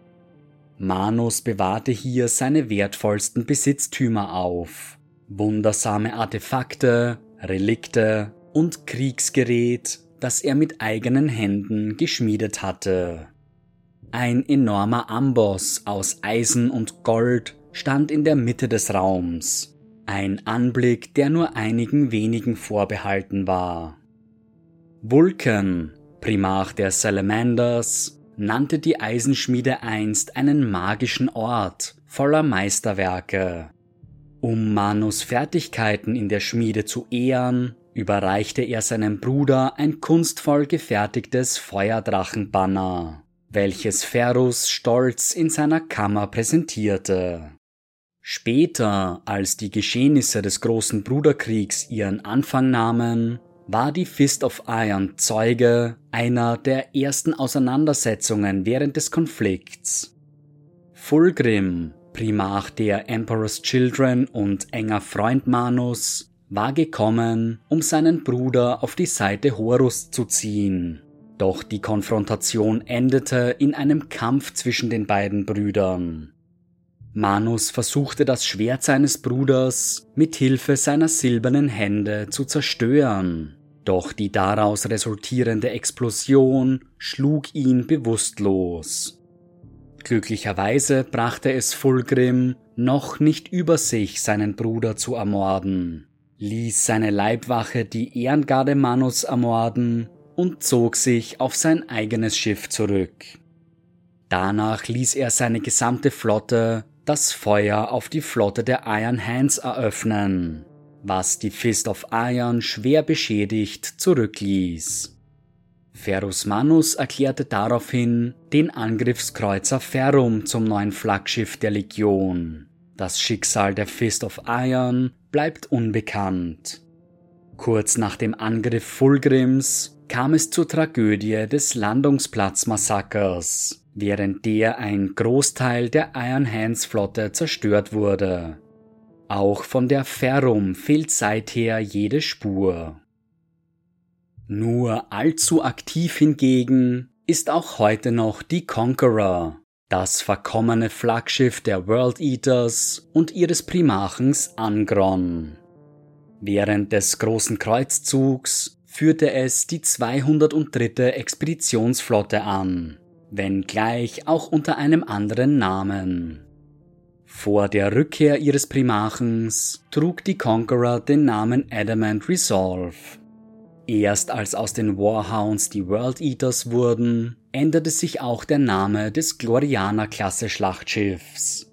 Manus bewahrte hier seine wertvollsten Besitztümer auf, wundersame Artefakte, Relikte und Kriegsgerät, das er mit eigenen Händen geschmiedet hatte. Ein enormer Amboss aus Eisen und Gold stand in der Mitte des Raums, ein Anblick, der nur einigen wenigen vorbehalten war. Vulcan, Primarch der Salamanders, nannte die Eisenschmiede einst einen magischen Ort voller Meisterwerke. Um Manus Fertigkeiten in der Schmiede zu ehren, überreichte er seinem Bruder ein kunstvoll gefertigtes Feuerdrachenbanner welches Ferus stolz in seiner Kammer präsentierte. Später, als die Geschehnisse des großen Bruderkriegs ihren Anfang nahmen, war die Fist of Iron Zeuge einer der ersten Auseinandersetzungen während des Konflikts. Fulgrim, Primarch der Emperor's Children und enger Freund Manus, war gekommen, um seinen Bruder auf die Seite Horus zu ziehen. Doch die Konfrontation endete in einem Kampf zwischen den beiden Brüdern. Manus versuchte das Schwert seines Bruders mit Hilfe seiner silbernen Hände zu zerstören, doch die daraus resultierende Explosion schlug ihn bewusstlos. Glücklicherweise brachte es Fulgrim noch nicht über sich, seinen Bruder zu ermorden, ließ seine Leibwache die Ehrengarde Manus ermorden und zog sich auf sein eigenes Schiff zurück. Danach ließ er seine gesamte Flotte das Feuer auf die Flotte der Iron Hands eröffnen, was die Fist of Iron schwer beschädigt zurückließ. Ferus Manus erklärte daraufhin den Angriffskreuzer Ferrum zum neuen Flaggschiff der Legion. Das Schicksal der Fist of Iron bleibt unbekannt. Kurz nach dem Angriff Fulgrims kam es zur Tragödie des Landungsplatzmassakers, während der ein Großteil der Iron Hands Flotte zerstört wurde. Auch von der Ferrum fehlt seither jede Spur. Nur allzu aktiv hingegen ist auch heute noch die Conqueror, das verkommene Flaggschiff der World Eaters und ihres Primarchens Angron. Während des großen Kreuzzugs führte es die 203. Expeditionsflotte an, wenngleich auch unter einem anderen Namen. Vor der Rückkehr ihres Primarchens trug die Conqueror den Namen Adamant Resolve. Erst als aus den Warhounds die World Eaters wurden, änderte sich auch der Name des Gloriana-Klasse Schlachtschiffs.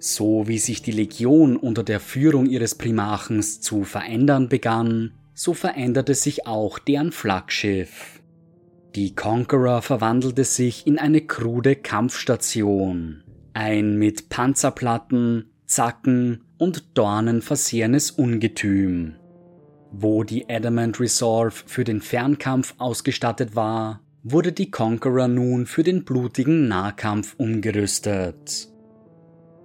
So wie sich die Legion unter der Führung ihres Primarchens zu verändern begann, so veränderte sich auch deren Flaggschiff. Die Conqueror verwandelte sich in eine krude Kampfstation, ein mit Panzerplatten, Zacken und Dornen versehenes Ungetüm. Wo die Adamant Resolve für den Fernkampf ausgestattet war, wurde die Conqueror nun für den blutigen Nahkampf umgerüstet.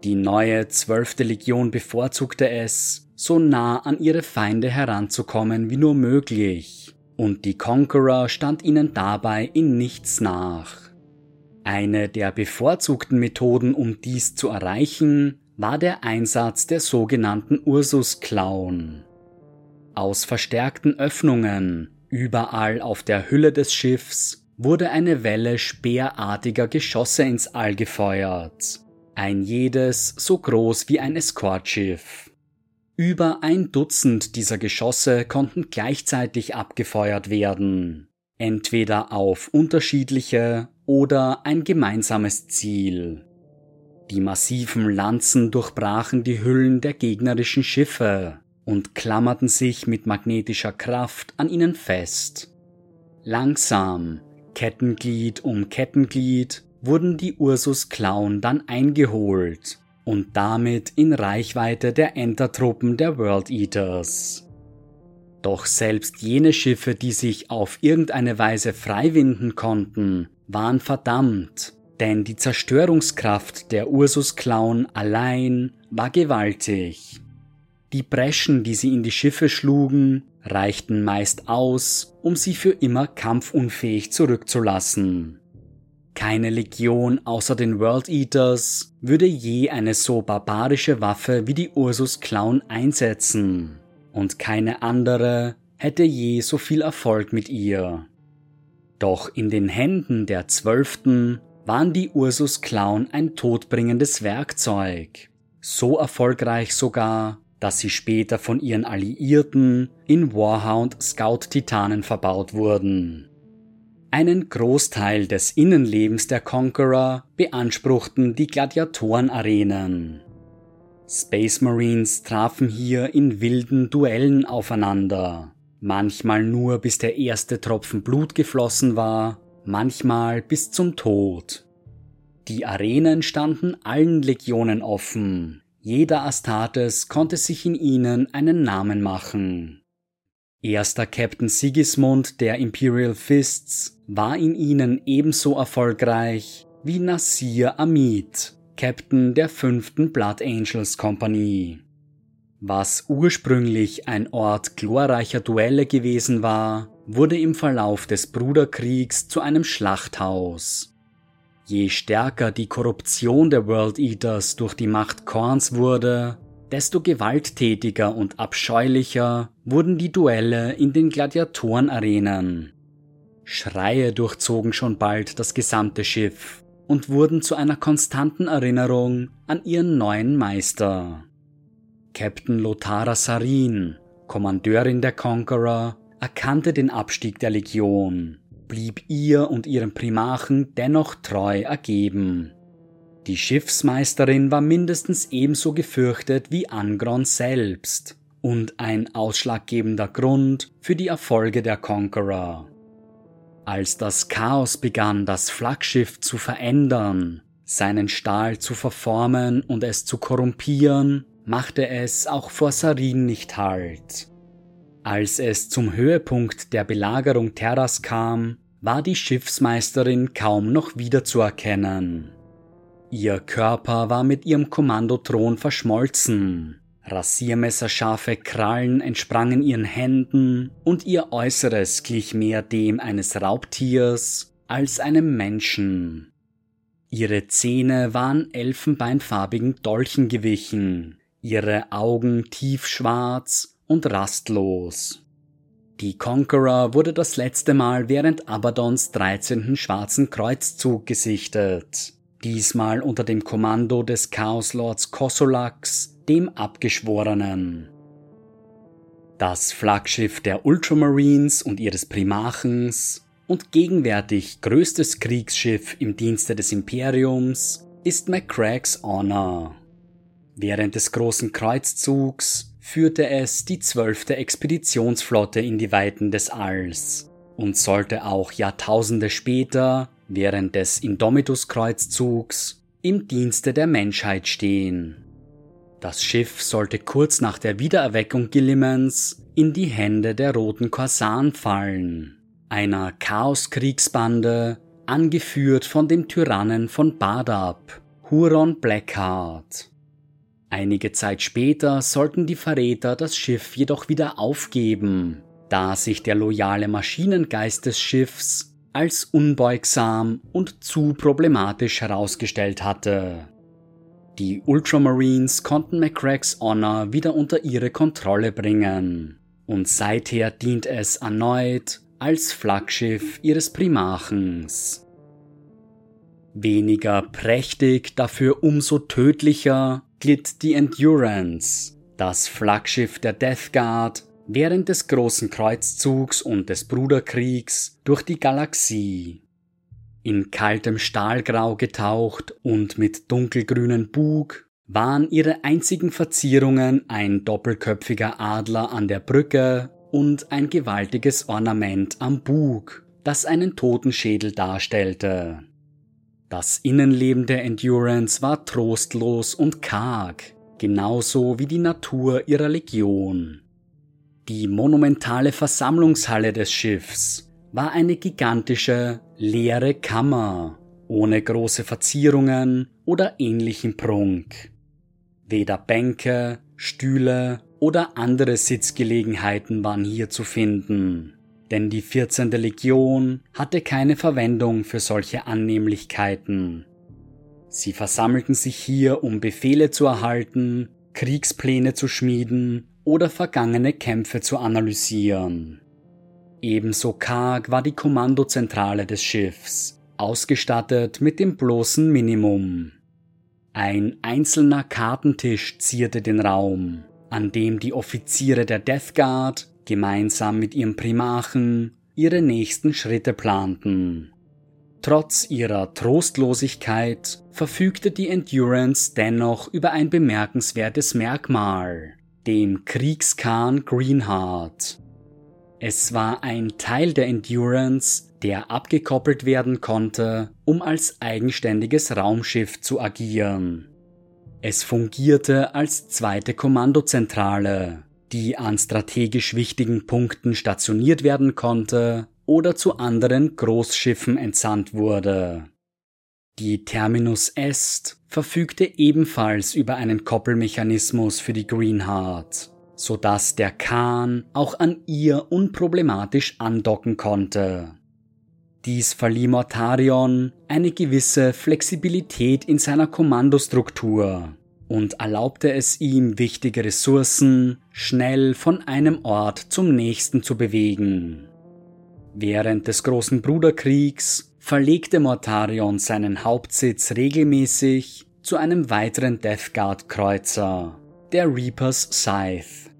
Die neue zwölfte Legion bevorzugte es, so nah an ihre Feinde heranzukommen wie nur möglich, und die Conqueror stand ihnen dabei in nichts nach. Eine der bevorzugten Methoden, um dies zu erreichen, war der Einsatz der sogenannten Ursus-Klauen. Aus verstärkten Öffnungen überall auf der Hülle des Schiffs wurde eine Welle speerartiger Geschosse ins All gefeuert, ein jedes so groß wie ein Eskortschiff. Über ein Dutzend dieser Geschosse konnten gleichzeitig abgefeuert werden, entweder auf unterschiedliche oder ein gemeinsames Ziel. Die massiven Lanzen durchbrachen die Hüllen der gegnerischen Schiffe und klammerten sich mit magnetischer Kraft an ihnen fest. Langsam, Kettenglied um Kettenglied, wurden die Ursus-Klauen dann eingeholt und damit in Reichweite der Entertruppen der World Eaters. Doch selbst jene Schiffe, die sich auf irgendeine Weise freiwinden konnten, waren verdammt, denn die Zerstörungskraft der Ursus-Klauen allein war gewaltig. Die Breschen, die sie in die Schiffe schlugen, reichten meist aus, um sie für immer kampfunfähig zurückzulassen. Keine Legion außer den World Eaters würde je eine so barbarische Waffe wie die Ursus Clown einsetzen, und keine andere hätte je so viel Erfolg mit ihr. Doch in den Händen der Zwölften waren die Ursus Clown ein todbringendes Werkzeug, so erfolgreich sogar, dass sie später von ihren Alliierten in Warhound Scout-Titanen verbaut wurden. Einen Großteil des Innenlebens der Conqueror beanspruchten die Gladiatorenarenen. Space Marines trafen hier in wilden Duellen aufeinander, manchmal nur bis der erste Tropfen Blut geflossen war, manchmal bis zum Tod. Die Arenen standen allen Legionen offen, jeder Astartes konnte sich in ihnen einen Namen machen. Erster Captain Sigismund der Imperial Fists war in ihnen ebenso erfolgreich wie Nasir Amit, Captain der fünften Blood Angels Kompanie. Was ursprünglich ein Ort glorreicher Duelle gewesen war, wurde im Verlauf des Bruderkriegs zu einem Schlachthaus. Je stärker die Korruption der World Eaters durch die Macht Korns wurde, desto gewalttätiger und abscheulicher wurden die Duelle in den Gladiatorenarenen. Schreie durchzogen schon bald das gesamte Schiff und wurden zu einer konstanten Erinnerung an ihren neuen Meister. Captain Lothara Sarin, Kommandeurin der Conqueror, erkannte den Abstieg der Legion, blieb ihr und ihrem Primachen dennoch treu ergeben die Schiffsmeisterin war mindestens ebenso gefürchtet wie Angron selbst und ein ausschlaggebender Grund für die Erfolge der Conqueror. Als das Chaos begann, das Flaggschiff zu verändern, seinen Stahl zu verformen und es zu korrumpieren, machte es auch vor Sarin nicht Halt. Als es zum Höhepunkt der Belagerung Terras kam, war die Schiffsmeisterin kaum noch wiederzuerkennen. Ihr Körper war mit ihrem Kommandothron verschmolzen. Rasiermesserscharfe Krallen entsprangen ihren Händen und ihr Äußeres glich mehr dem eines Raubtiers als einem Menschen. Ihre Zähne waren elfenbeinfarbigen Dolchen gewichen, ihre Augen tiefschwarz und rastlos. Die Conqueror wurde das letzte Mal während Abadons 13. Schwarzen Kreuzzug gesichtet diesmal unter dem Kommando des Chaoslords Kosolax, dem Abgeschworenen. Das Flaggschiff der Ultramarines und ihres Primachens und gegenwärtig größtes Kriegsschiff im Dienste des Imperiums ist McCrags Honor. Während des großen Kreuzzugs führte es die zwölfte Expeditionsflotte in die Weiten des Alls und sollte auch Jahrtausende später während des Indomitus-Kreuzzugs im Dienste der Menschheit stehen. Das Schiff sollte kurz nach der Wiedererweckung Gillimens in die Hände der Roten Korsaren fallen, einer Chaoskriegsbande, angeführt von dem Tyrannen von Badab, Huron Blackheart. Einige Zeit später sollten die Verräter das Schiff jedoch wieder aufgeben, da sich der loyale Maschinengeist des Schiffs als unbeugsam und zu problematisch herausgestellt hatte. Die Ultramarines konnten McCracks Honor wieder unter ihre Kontrolle bringen und seither dient es erneut als Flaggschiff ihres Primachens. Weniger prächtig, dafür umso tödlicher glitt die Endurance, das Flaggschiff der Death Guard während des großen Kreuzzugs und des Bruderkriegs durch die Galaxie. In kaltem Stahlgrau getaucht und mit dunkelgrünen Bug waren ihre einzigen Verzierungen ein doppelköpfiger Adler an der Brücke und ein gewaltiges Ornament am Bug, das einen Totenschädel darstellte. Das Innenleben der Endurance war trostlos und karg, genauso wie die Natur ihrer Legion. Die monumentale Versammlungshalle des Schiffs war eine gigantische, leere Kammer, ohne große Verzierungen oder ähnlichen Prunk. Weder Bänke, Stühle oder andere Sitzgelegenheiten waren hier zu finden, denn die 14. Legion hatte keine Verwendung für solche Annehmlichkeiten. Sie versammelten sich hier, um Befehle zu erhalten, Kriegspläne zu schmieden oder vergangene Kämpfe zu analysieren. Ebenso karg war die Kommandozentrale des Schiffs, ausgestattet mit dem bloßen Minimum. Ein einzelner Kartentisch zierte den Raum, an dem die Offiziere der Death Guard gemeinsam mit ihrem Primachen ihre nächsten Schritte planten. Trotz ihrer Trostlosigkeit verfügte die Endurance dennoch über ein bemerkenswertes Merkmal, den Kriegskahn Greenheart. Es war ein Teil der Endurance, der abgekoppelt werden konnte, um als eigenständiges Raumschiff zu agieren. Es fungierte als zweite Kommandozentrale, die an strategisch wichtigen Punkten stationiert werden konnte oder zu anderen Großschiffen entsandt wurde. Die Terminus Est verfügte ebenfalls über einen Koppelmechanismus für die Greenheart, so dass der Kahn auch an ihr unproblematisch andocken konnte. Dies verlieh Mortarion eine gewisse Flexibilität in seiner Kommandostruktur und erlaubte es ihm, wichtige Ressourcen schnell von einem Ort zum nächsten zu bewegen. Während des großen Bruderkriegs verlegte Mortarion seinen Hauptsitz regelmäßig zu einem weiteren Death Guard Kreuzer, der Reaper's Scythe.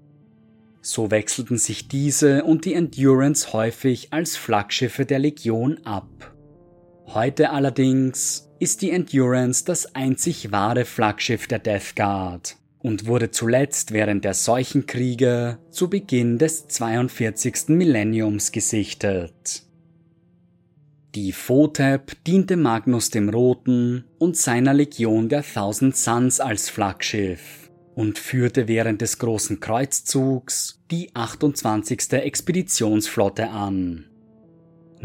So wechselten sich diese und die Endurance häufig als Flaggschiffe der Legion ab. Heute allerdings ist die Endurance das einzig wahre Flaggschiff der Death Guard und wurde zuletzt während der Seuchenkriege zu Beginn des 42. Millenniums gesichtet. Die Photep diente Magnus dem Roten und seiner Legion der Thousand Suns als Flaggschiff und führte während des großen Kreuzzugs die 28. Expeditionsflotte an.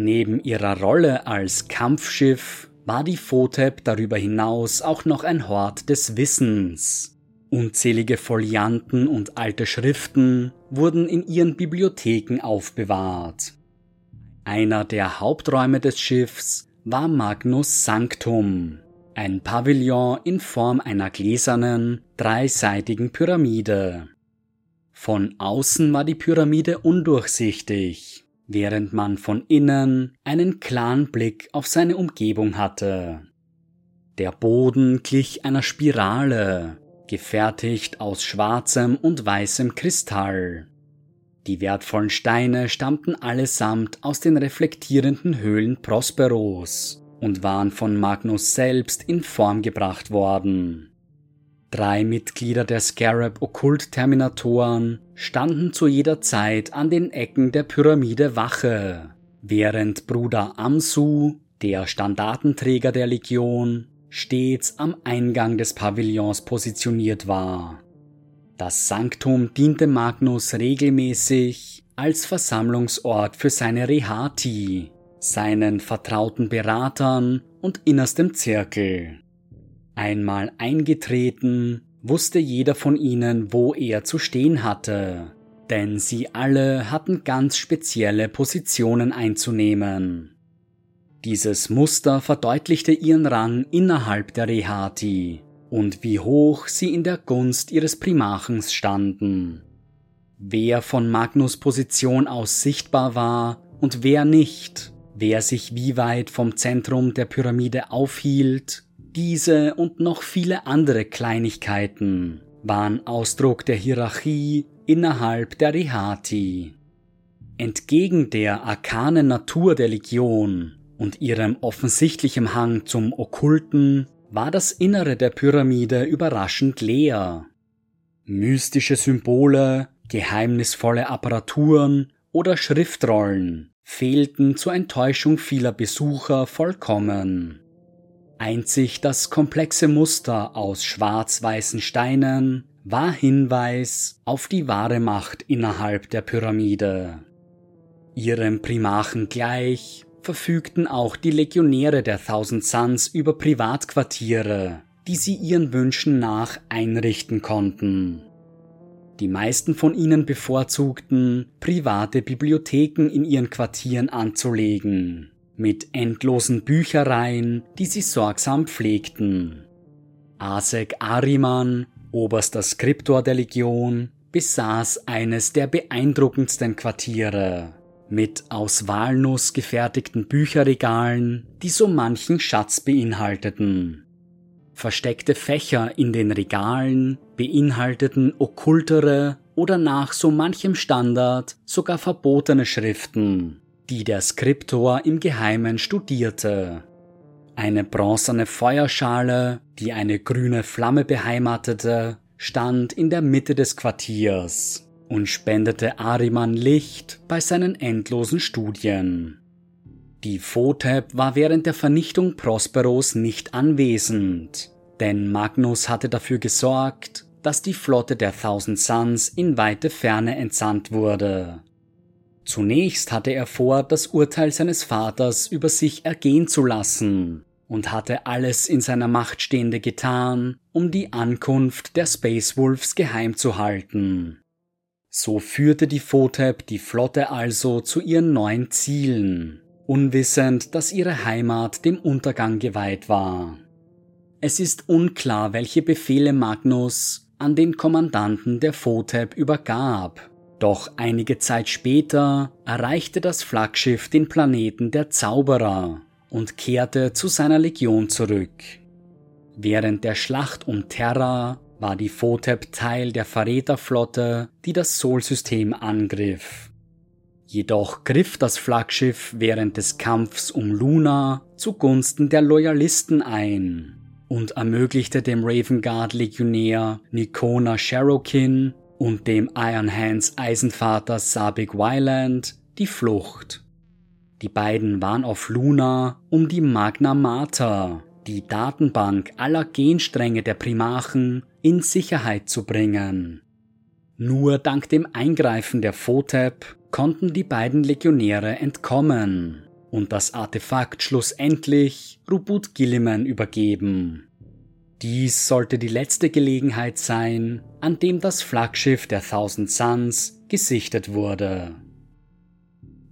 Neben ihrer Rolle als Kampfschiff war die Photep darüber hinaus auch noch ein Hort des Wissens. Unzählige Folianten und alte Schriften wurden in ihren Bibliotheken aufbewahrt. Einer der Haupträume des Schiffs war Magnus Sanctum, ein Pavillon in Form einer gläsernen, dreiseitigen Pyramide. Von außen war die Pyramide undurchsichtig, während man von innen einen klaren Blick auf seine Umgebung hatte. Der Boden glich einer Spirale, gefertigt aus schwarzem und weißem Kristall. Die wertvollen Steine stammten allesamt aus den reflektierenden Höhlen Prosperos und waren von Magnus selbst in Form gebracht worden. Drei Mitglieder der Scarab Okkult-Terminatoren standen zu jeder Zeit an den Ecken der Pyramide Wache, während Bruder Amsu, der Standartenträger der Legion, stets am Eingang des Pavillons positioniert war. Das Sanktum diente Magnus regelmäßig als Versammlungsort für seine Rehati, seinen vertrauten Beratern und innerstem Zirkel. Einmal eingetreten, wusste jeder von ihnen, wo er zu stehen hatte, denn sie alle hatten ganz spezielle Positionen einzunehmen. Dieses Muster verdeutlichte ihren Rang innerhalb der Rehati und wie hoch sie in der Gunst ihres Primachens standen. Wer von Magnus Position aus sichtbar war und wer nicht, wer sich wie weit vom Zentrum der Pyramide aufhielt, diese und noch viele andere Kleinigkeiten waren Ausdruck der Hierarchie innerhalb der Rihati. Entgegen der arkanen Natur der Legion und ihrem offensichtlichen Hang zum Okkulten war das Innere der Pyramide überraschend leer. Mystische Symbole, geheimnisvolle Apparaturen oder Schriftrollen fehlten zur Enttäuschung vieler Besucher vollkommen. Einzig das komplexe Muster aus schwarz-weißen Steinen war Hinweis auf die wahre Macht innerhalb der Pyramide. Ihrem Primachen gleich verfügten auch die Legionäre der Thousand Suns über Privatquartiere, die sie ihren Wünschen nach einrichten konnten. Die meisten von ihnen bevorzugten, private Bibliotheken in ihren Quartieren anzulegen, mit endlosen Büchereien, die sie sorgsam pflegten. Asek Ariman, oberster Skriptor der Legion, besaß eines der beeindruckendsten Quartiere, mit aus Walnuss gefertigten Bücherregalen, die so manchen Schatz beinhalteten. Versteckte Fächer in den Regalen beinhalteten okkultere oder nach so manchem Standard sogar verbotene Schriften, die der Skriptor im Geheimen studierte. Eine bronzene Feuerschale, die eine grüne Flamme beheimatete, stand in der Mitte des Quartiers und spendete Ariman Licht bei seinen endlosen Studien. Die Photep war während der Vernichtung Prosperos nicht anwesend, denn Magnus hatte dafür gesorgt, dass die Flotte der Thousand Suns in weite Ferne entsandt wurde. Zunächst hatte er vor, das Urteil seines Vaters über sich ergehen zu lassen und hatte alles in seiner Macht Stehende getan, um die Ankunft der Space Wolves geheim zu halten. So führte die Photep die Flotte also zu ihren neuen Zielen unwissend, dass ihre Heimat dem Untergang geweiht war. Es ist unklar, welche Befehle Magnus an den Kommandanten der Photep übergab. Doch einige Zeit später erreichte das Flaggschiff den Planeten der Zauberer und kehrte zu seiner Legion zurück. Während der Schlacht um Terra war die Photep Teil der Verräterflotte, die das Sol-System angriff. Jedoch griff das Flaggschiff während des Kampfs um Luna zugunsten der Loyalisten ein und ermöglichte dem Raven Guard Legionär Nikona Sherokin und dem Iron Hands Eisenvater Sabik Wyland die Flucht. Die beiden waren auf Luna, um die Magna Mater, die Datenbank aller Genstränge der Primachen, in Sicherheit zu bringen. Nur dank dem Eingreifen der Photep konnten die beiden Legionäre entkommen und das Artefakt schlussendlich Rubut Gilliman übergeben. Dies sollte die letzte Gelegenheit sein, an dem das Flaggschiff der Thousand Suns gesichtet wurde.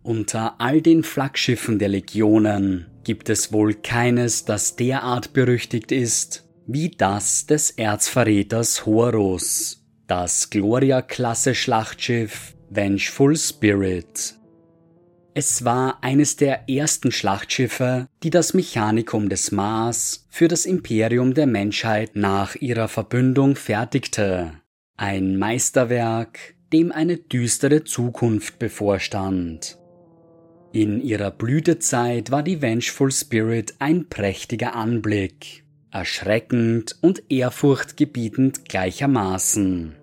Unter all den Flaggschiffen der Legionen gibt es wohl keines, das derart berüchtigt ist wie das des Erzverräters Horus, das Gloria-Klasse Schlachtschiff Vengeful Spirit. Es war eines der ersten Schlachtschiffe, die das Mechanikum des Mars für das Imperium der Menschheit nach ihrer Verbündung fertigte. Ein Meisterwerk, dem eine düstere Zukunft bevorstand. In ihrer Blütezeit war die Vengeful Spirit ein prächtiger Anblick, erschreckend und ehrfurchtgebietend gleichermaßen.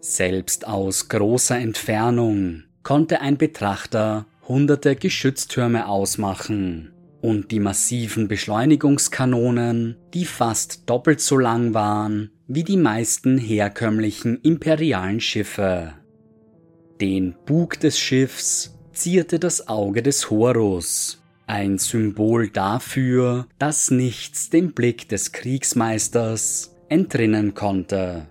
Selbst aus großer Entfernung konnte ein Betrachter hunderte Geschütztürme ausmachen und die massiven Beschleunigungskanonen, die fast doppelt so lang waren wie die meisten herkömmlichen imperialen Schiffe. Den Bug des Schiffs zierte das Auge des Horus, ein Symbol dafür, dass nichts dem Blick des Kriegsmeisters entrinnen konnte.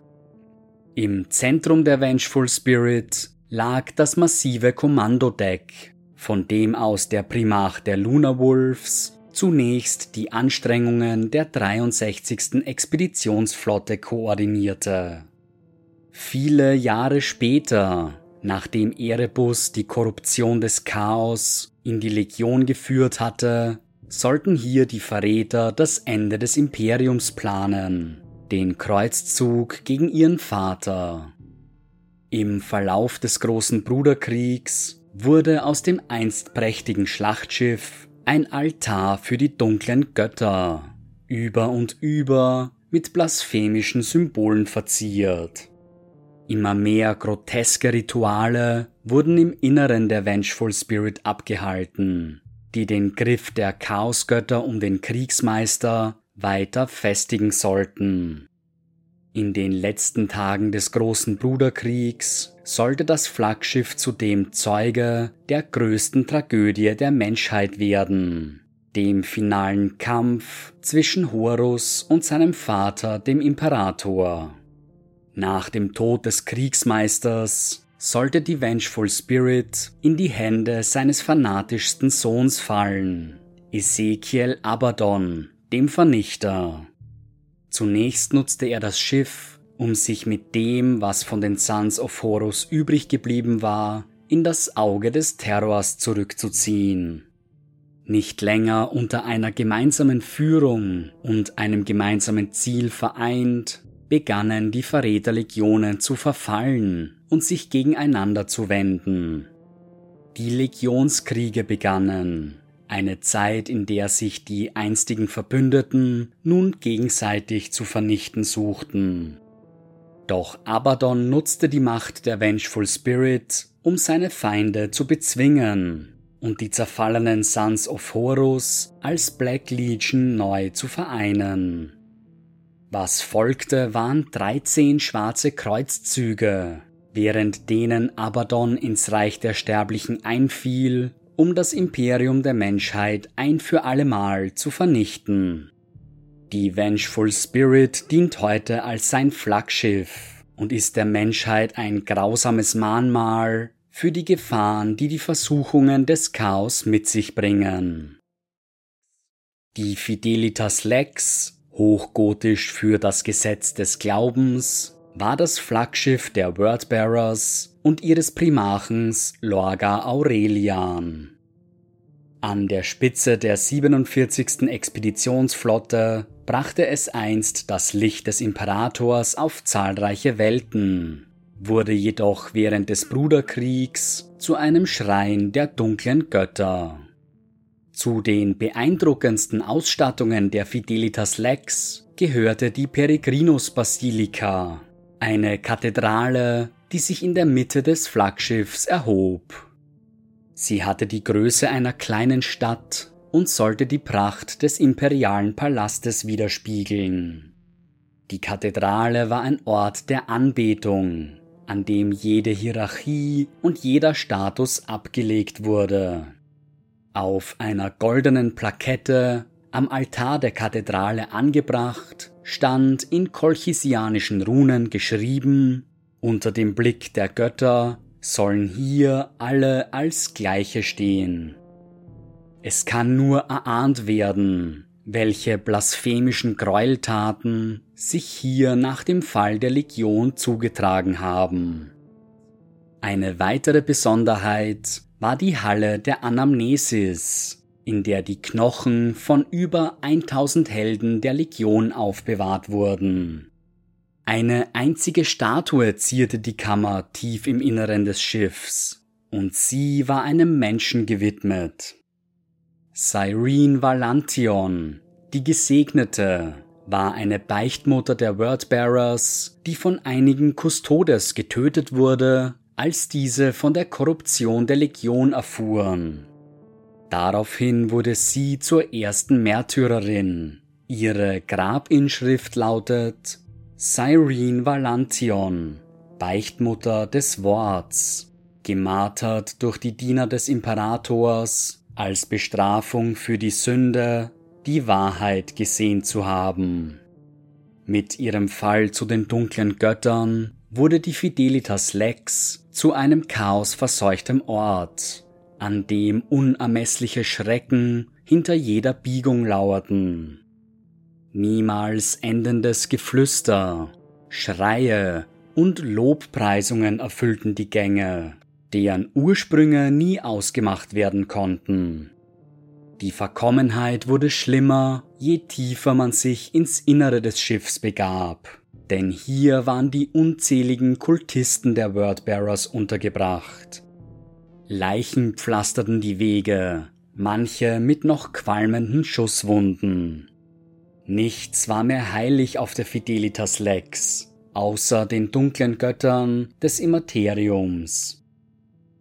Im Zentrum der Vengeful Spirit lag das massive Kommandodeck, von dem aus der Primarch der Luna Wolves zunächst die Anstrengungen der 63. Expeditionsflotte koordinierte. Viele Jahre später, nachdem Erebus die Korruption des Chaos in die Legion geführt hatte, sollten hier die Verräter das Ende des Imperiums planen den Kreuzzug gegen ihren Vater. Im Verlauf des großen Bruderkriegs wurde aus dem einst prächtigen Schlachtschiff ein Altar für die dunklen Götter, über und über mit blasphemischen Symbolen verziert. Immer mehr groteske Rituale wurden im Inneren der Vengeful Spirit abgehalten, die den Griff der Chaosgötter um den Kriegsmeister weiter festigen sollten. In den letzten Tagen des großen Bruderkriegs sollte das Flaggschiff zudem Zeuge der größten Tragödie der Menschheit werden, dem finalen Kampf zwischen Horus und seinem Vater, dem Imperator. Nach dem Tod des Kriegsmeisters sollte die Vengeful Spirit in die Hände seines fanatischsten Sohns fallen, Ezekiel Abaddon, dem Vernichter. Zunächst nutzte er das Schiff, um sich mit dem, was von den Sons of Horus übrig geblieben war, in das Auge des Terrors zurückzuziehen. Nicht länger unter einer gemeinsamen Führung und einem gemeinsamen Ziel vereint, begannen die Verräterlegionen zu verfallen und sich gegeneinander zu wenden. Die Legionskriege begannen, eine Zeit, in der sich die einstigen Verbündeten nun gegenseitig zu vernichten suchten. Doch Abaddon nutzte die Macht der Vengeful Spirit, um seine Feinde zu bezwingen und die zerfallenen Sons of Horus als Black Legion neu zu vereinen. Was folgte, waren 13 schwarze Kreuzzüge, während denen Abaddon ins Reich der Sterblichen einfiel, um das Imperium der Menschheit ein für allemal zu vernichten. Die Vengeful Spirit dient heute als sein Flaggschiff und ist der Menschheit ein grausames Mahnmal für die Gefahren, die die Versuchungen des Chaos mit sich bringen. Die Fidelitas Lex hochgotisch für das Gesetz des Glaubens, war das Flaggschiff der Wordbearers und ihres Primarchens Lorga Aurelian. An der Spitze der 47. Expeditionsflotte brachte es einst das Licht des Imperators auf zahlreiche Welten, wurde jedoch während des Bruderkriegs zu einem Schrein der dunklen Götter. Zu den beeindruckendsten Ausstattungen der Fidelitas Lex gehörte die Peregrinus Basilika, eine Kathedrale, die sich in der Mitte des Flaggschiffs erhob. Sie hatte die Größe einer kleinen Stadt und sollte die Pracht des imperialen Palastes widerspiegeln. Die Kathedrale war ein Ort der Anbetung, an dem jede Hierarchie und jeder Status abgelegt wurde. Auf einer goldenen Plakette am Altar der Kathedrale angebracht stand in kolchisianischen Runen geschrieben, unter dem Blick der Götter sollen hier alle als Gleiche stehen. Es kann nur erahnt werden, welche blasphemischen Gräueltaten sich hier nach dem Fall der Legion zugetragen haben. Eine weitere Besonderheit war die Halle der Anamnesis, in der die Knochen von über 1000 Helden der Legion aufbewahrt wurden. Eine einzige Statue zierte die Kammer tief im Inneren des Schiffs, und sie war einem Menschen gewidmet. Cyrene Valantion, die Gesegnete, war eine Beichtmutter der Wordbearers, die von einigen Custodes getötet wurde als diese von der Korruption der Legion erfuhren. Daraufhin wurde sie zur ersten Märtyrerin. Ihre Grabinschrift lautet Cyrene Valantion, Beichtmutter des Worts, gemartert durch die Diener des Imperators als Bestrafung für die Sünde, die Wahrheit gesehen zu haben. Mit ihrem Fall zu den dunklen Göttern wurde die Fidelitas Lex zu einem chaosverseuchtem Ort, an dem unermessliche Schrecken hinter jeder Biegung lauerten. Niemals endendes Geflüster, Schreie und Lobpreisungen erfüllten die Gänge, deren Ursprünge nie ausgemacht werden konnten. Die Verkommenheit wurde schlimmer, je tiefer man sich ins Innere des Schiffs begab denn hier waren die unzähligen Kultisten der Wordbearers untergebracht. Leichen pflasterten die Wege, manche mit noch qualmenden Schusswunden. Nichts war mehr heilig auf der Fidelitas Lex, außer den dunklen Göttern des Immateriums.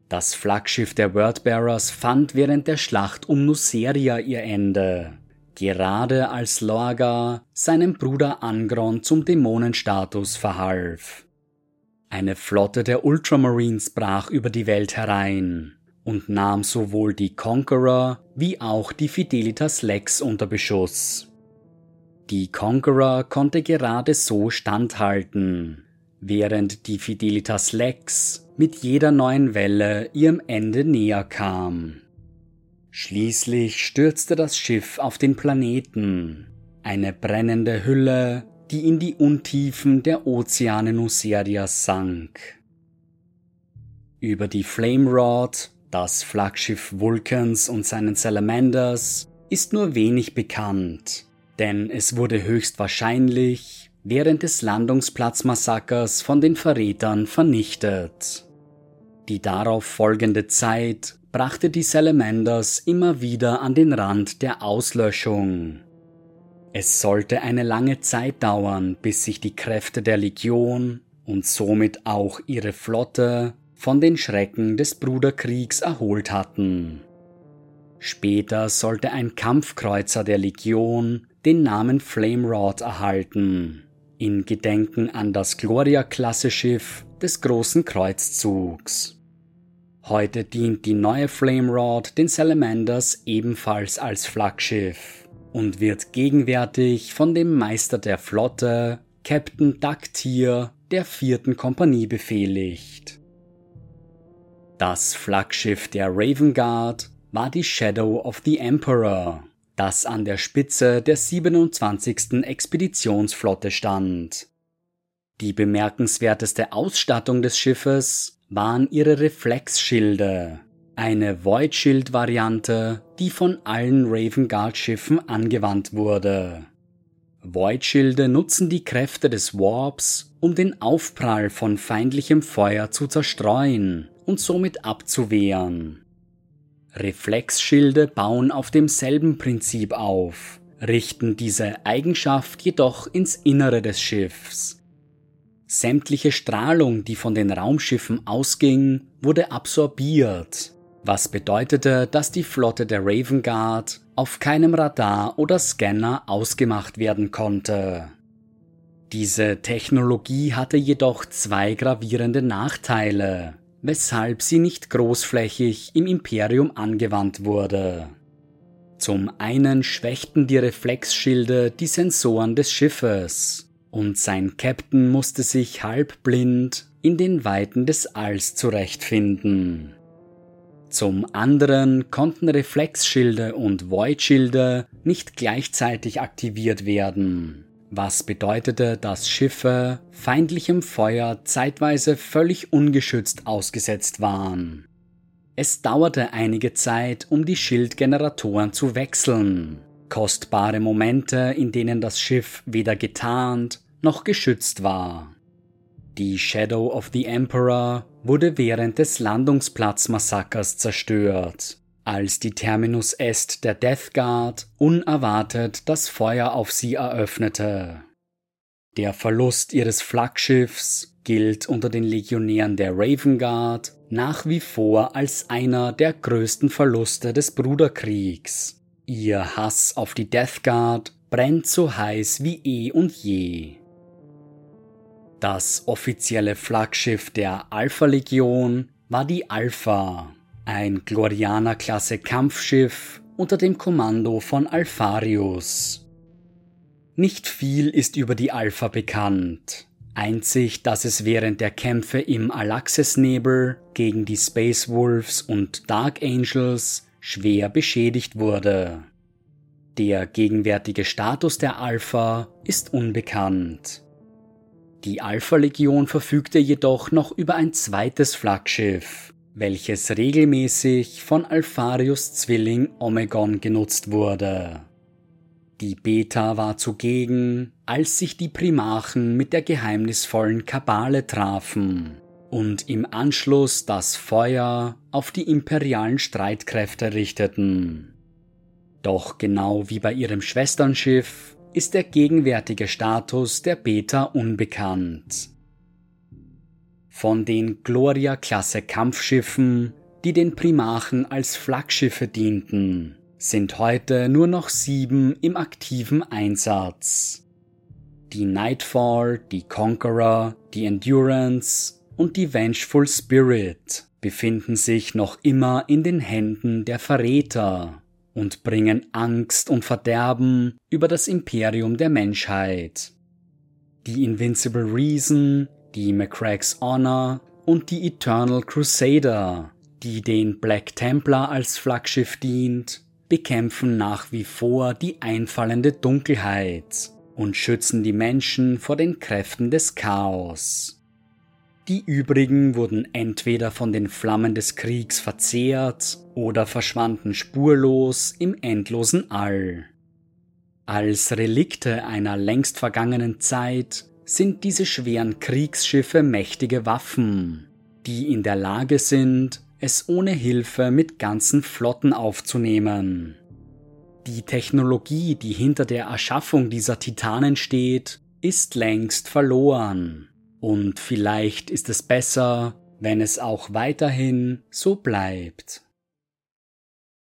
Das Flaggschiff der Wordbearers fand während der Schlacht um Nuceria ihr Ende gerade als Lorga seinem Bruder Angron zum Dämonenstatus verhalf. Eine Flotte der Ultramarines brach über die Welt herein und nahm sowohl die Conqueror wie auch die Fidelitas Lex unter Beschuss. Die Conqueror konnte gerade so standhalten, während die Fidelitas Lex mit jeder neuen Welle ihrem Ende näher kam. Schließlich stürzte das Schiff auf den Planeten, eine brennende Hülle, die in die Untiefen der Ozeane Nuserias sank. Über die Flame Rod, das Flaggschiff Vulcans und seinen Salamanders, ist nur wenig bekannt, denn es wurde höchstwahrscheinlich während des Landungsplatzmassakers von den Verrätern vernichtet. Die darauf folgende Zeit brachte die Salamanders immer wieder an den Rand der Auslöschung. Es sollte eine lange Zeit dauern, bis sich die Kräfte der Legion und somit auch ihre Flotte von den Schrecken des Bruderkriegs erholt hatten. Später sollte ein Kampfkreuzer der Legion den Namen Flamerod erhalten, in Gedenken an das Gloria-Klasse-Schiff des Großen Kreuzzugs. Heute dient die neue Flamerod den Salamanders ebenfalls als Flaggschiff und wird gegenwärtig von dem Meister der Flotte, Captain Duck Tier der vierten Kompanie befehligt. Das Flaggschiff der Raven Guard war die Shadow of the Emperor, das an der Spitze der 27. Expeditionsflotte stand. Die bemerkenswerteste Ausstattung des Schiffes waren ihre Reflexschilde, eine Void Shield Variante, die von allen Raven Guard Schiffen angewandt wurde. Void Schilde nutzen die Kräfte des Warps, um den Aufprall von feindlichem Feuer zu zerstreuen und somit abzuwehren. Reflexschilde bauen auf demselben Prinzip auf, richten diese Eigenschaft jedoch ins Innere des Schiffs. Sämtliche Strahlung, die von den Raumschiffen ausging, wurde absorbiert, was bedeutete, dass die Flotte der Raven Guard auf keinem Radar oder Scanner ausgemacht werden konnte. Diese Technologie hatte jedoch zwei gravierende Nachteile weshalb sie nicht großflächig im Imperium angewandt wurde. Zum einen schwächten die Reflexschilde die Sensoren des Schiffes und sein Captain musste sich halbblind in den Weiten des Alls zurechtfinden. Zum anderen konnten Reflexschilde und Voidschilde nicht gleichzeitig aktiviert werden was bedeutete, dass Schiffe feindlichem Feuer zeitweise völlig ungeschützt ausgesetzt waren. Es dauerte einige Zeit, um die Schildgeneratoren zu wechseln. Kostbare Momente, in denen das Schiff weder getarnt noch geschützt war. Die Shadow of the Emperor wurde während des Landungsplatzmassakers zerstört als die Terminus Est der Death Guard unerwartet das Feuer auf sie eröffnete. Der Verlust ihres Flaggschiffs gilt unter den Legionären der Raven Guard nach wie vor als einer der größten Verluste des Bruderkriegs. Ihr Hass auf die Death Guard brennt so heiß wie eh und je. Das offizielle Flaggschiff der Alpha Legion war die Alpha, ein Glorianer-Klasse Kampfschiff unter dem Kommando von Alpharius. Nicht viel ist über die Alpha bekannt. Einzig, dass es während der Kämpfe im Alaxes-Nebel gegen die Space Wolves und Dark Angels schwer beschädigt wurde. Der gegenwärtige Status der Alpha ist unbekannt. Die Alpha-Legion verfügte jedoch noch über ein zweites Flaggschiff, welches regelmäßig von Alpharius Zwilling Omegon genutzt wurde. Die Beta war zugegen, als sich die Primarchen mit der geheimnisvollen Kabale trafen und im Anschluss das Feuer auf die imperialen Streitkräfte richteten. Doch genau wie bei ihrem Schwesternschiff ist der gegenwärtige Status der Beta unbekannt von den Gloria-Klasse Kampfschiffen, die den Primarchen als Flaggschiffe dienten, sind heute nur noch sieben im aktiven Einsatz. Die Nightfall, die Conqueror, die Endurance und die Vengeful Spirit befinden sich noch immer in den Händen der Verräter und bringen Angst und Verderben über das Imperium der Menschheit. Die Invincible Reason die McCrack's Honor und die Eternal Crusader, die den Black Templar als Flaggschiff dient, bekämpfen nach wie vor die einfallende Dunkelheit und schützen die Menschen vor den Kräften des Chaos. Die übrigen wurden entweder von den Flammen des Kriegs verzehrt oder verschwanden spurlos im endlosen All. Als Relikte einer längst vergangenen Zeit sind diese schweren Kriegsschiffe mächtige Waffen, die in der Lage sind, es ohne Hilfe mit ganzen Flotten aufzunehmen. Die Technologie, die hinter der Erschaffung dieser Titanen steht, ist längst verloren. Und vielleicht ist es besser, wenn es auch weiterhin so bleibt.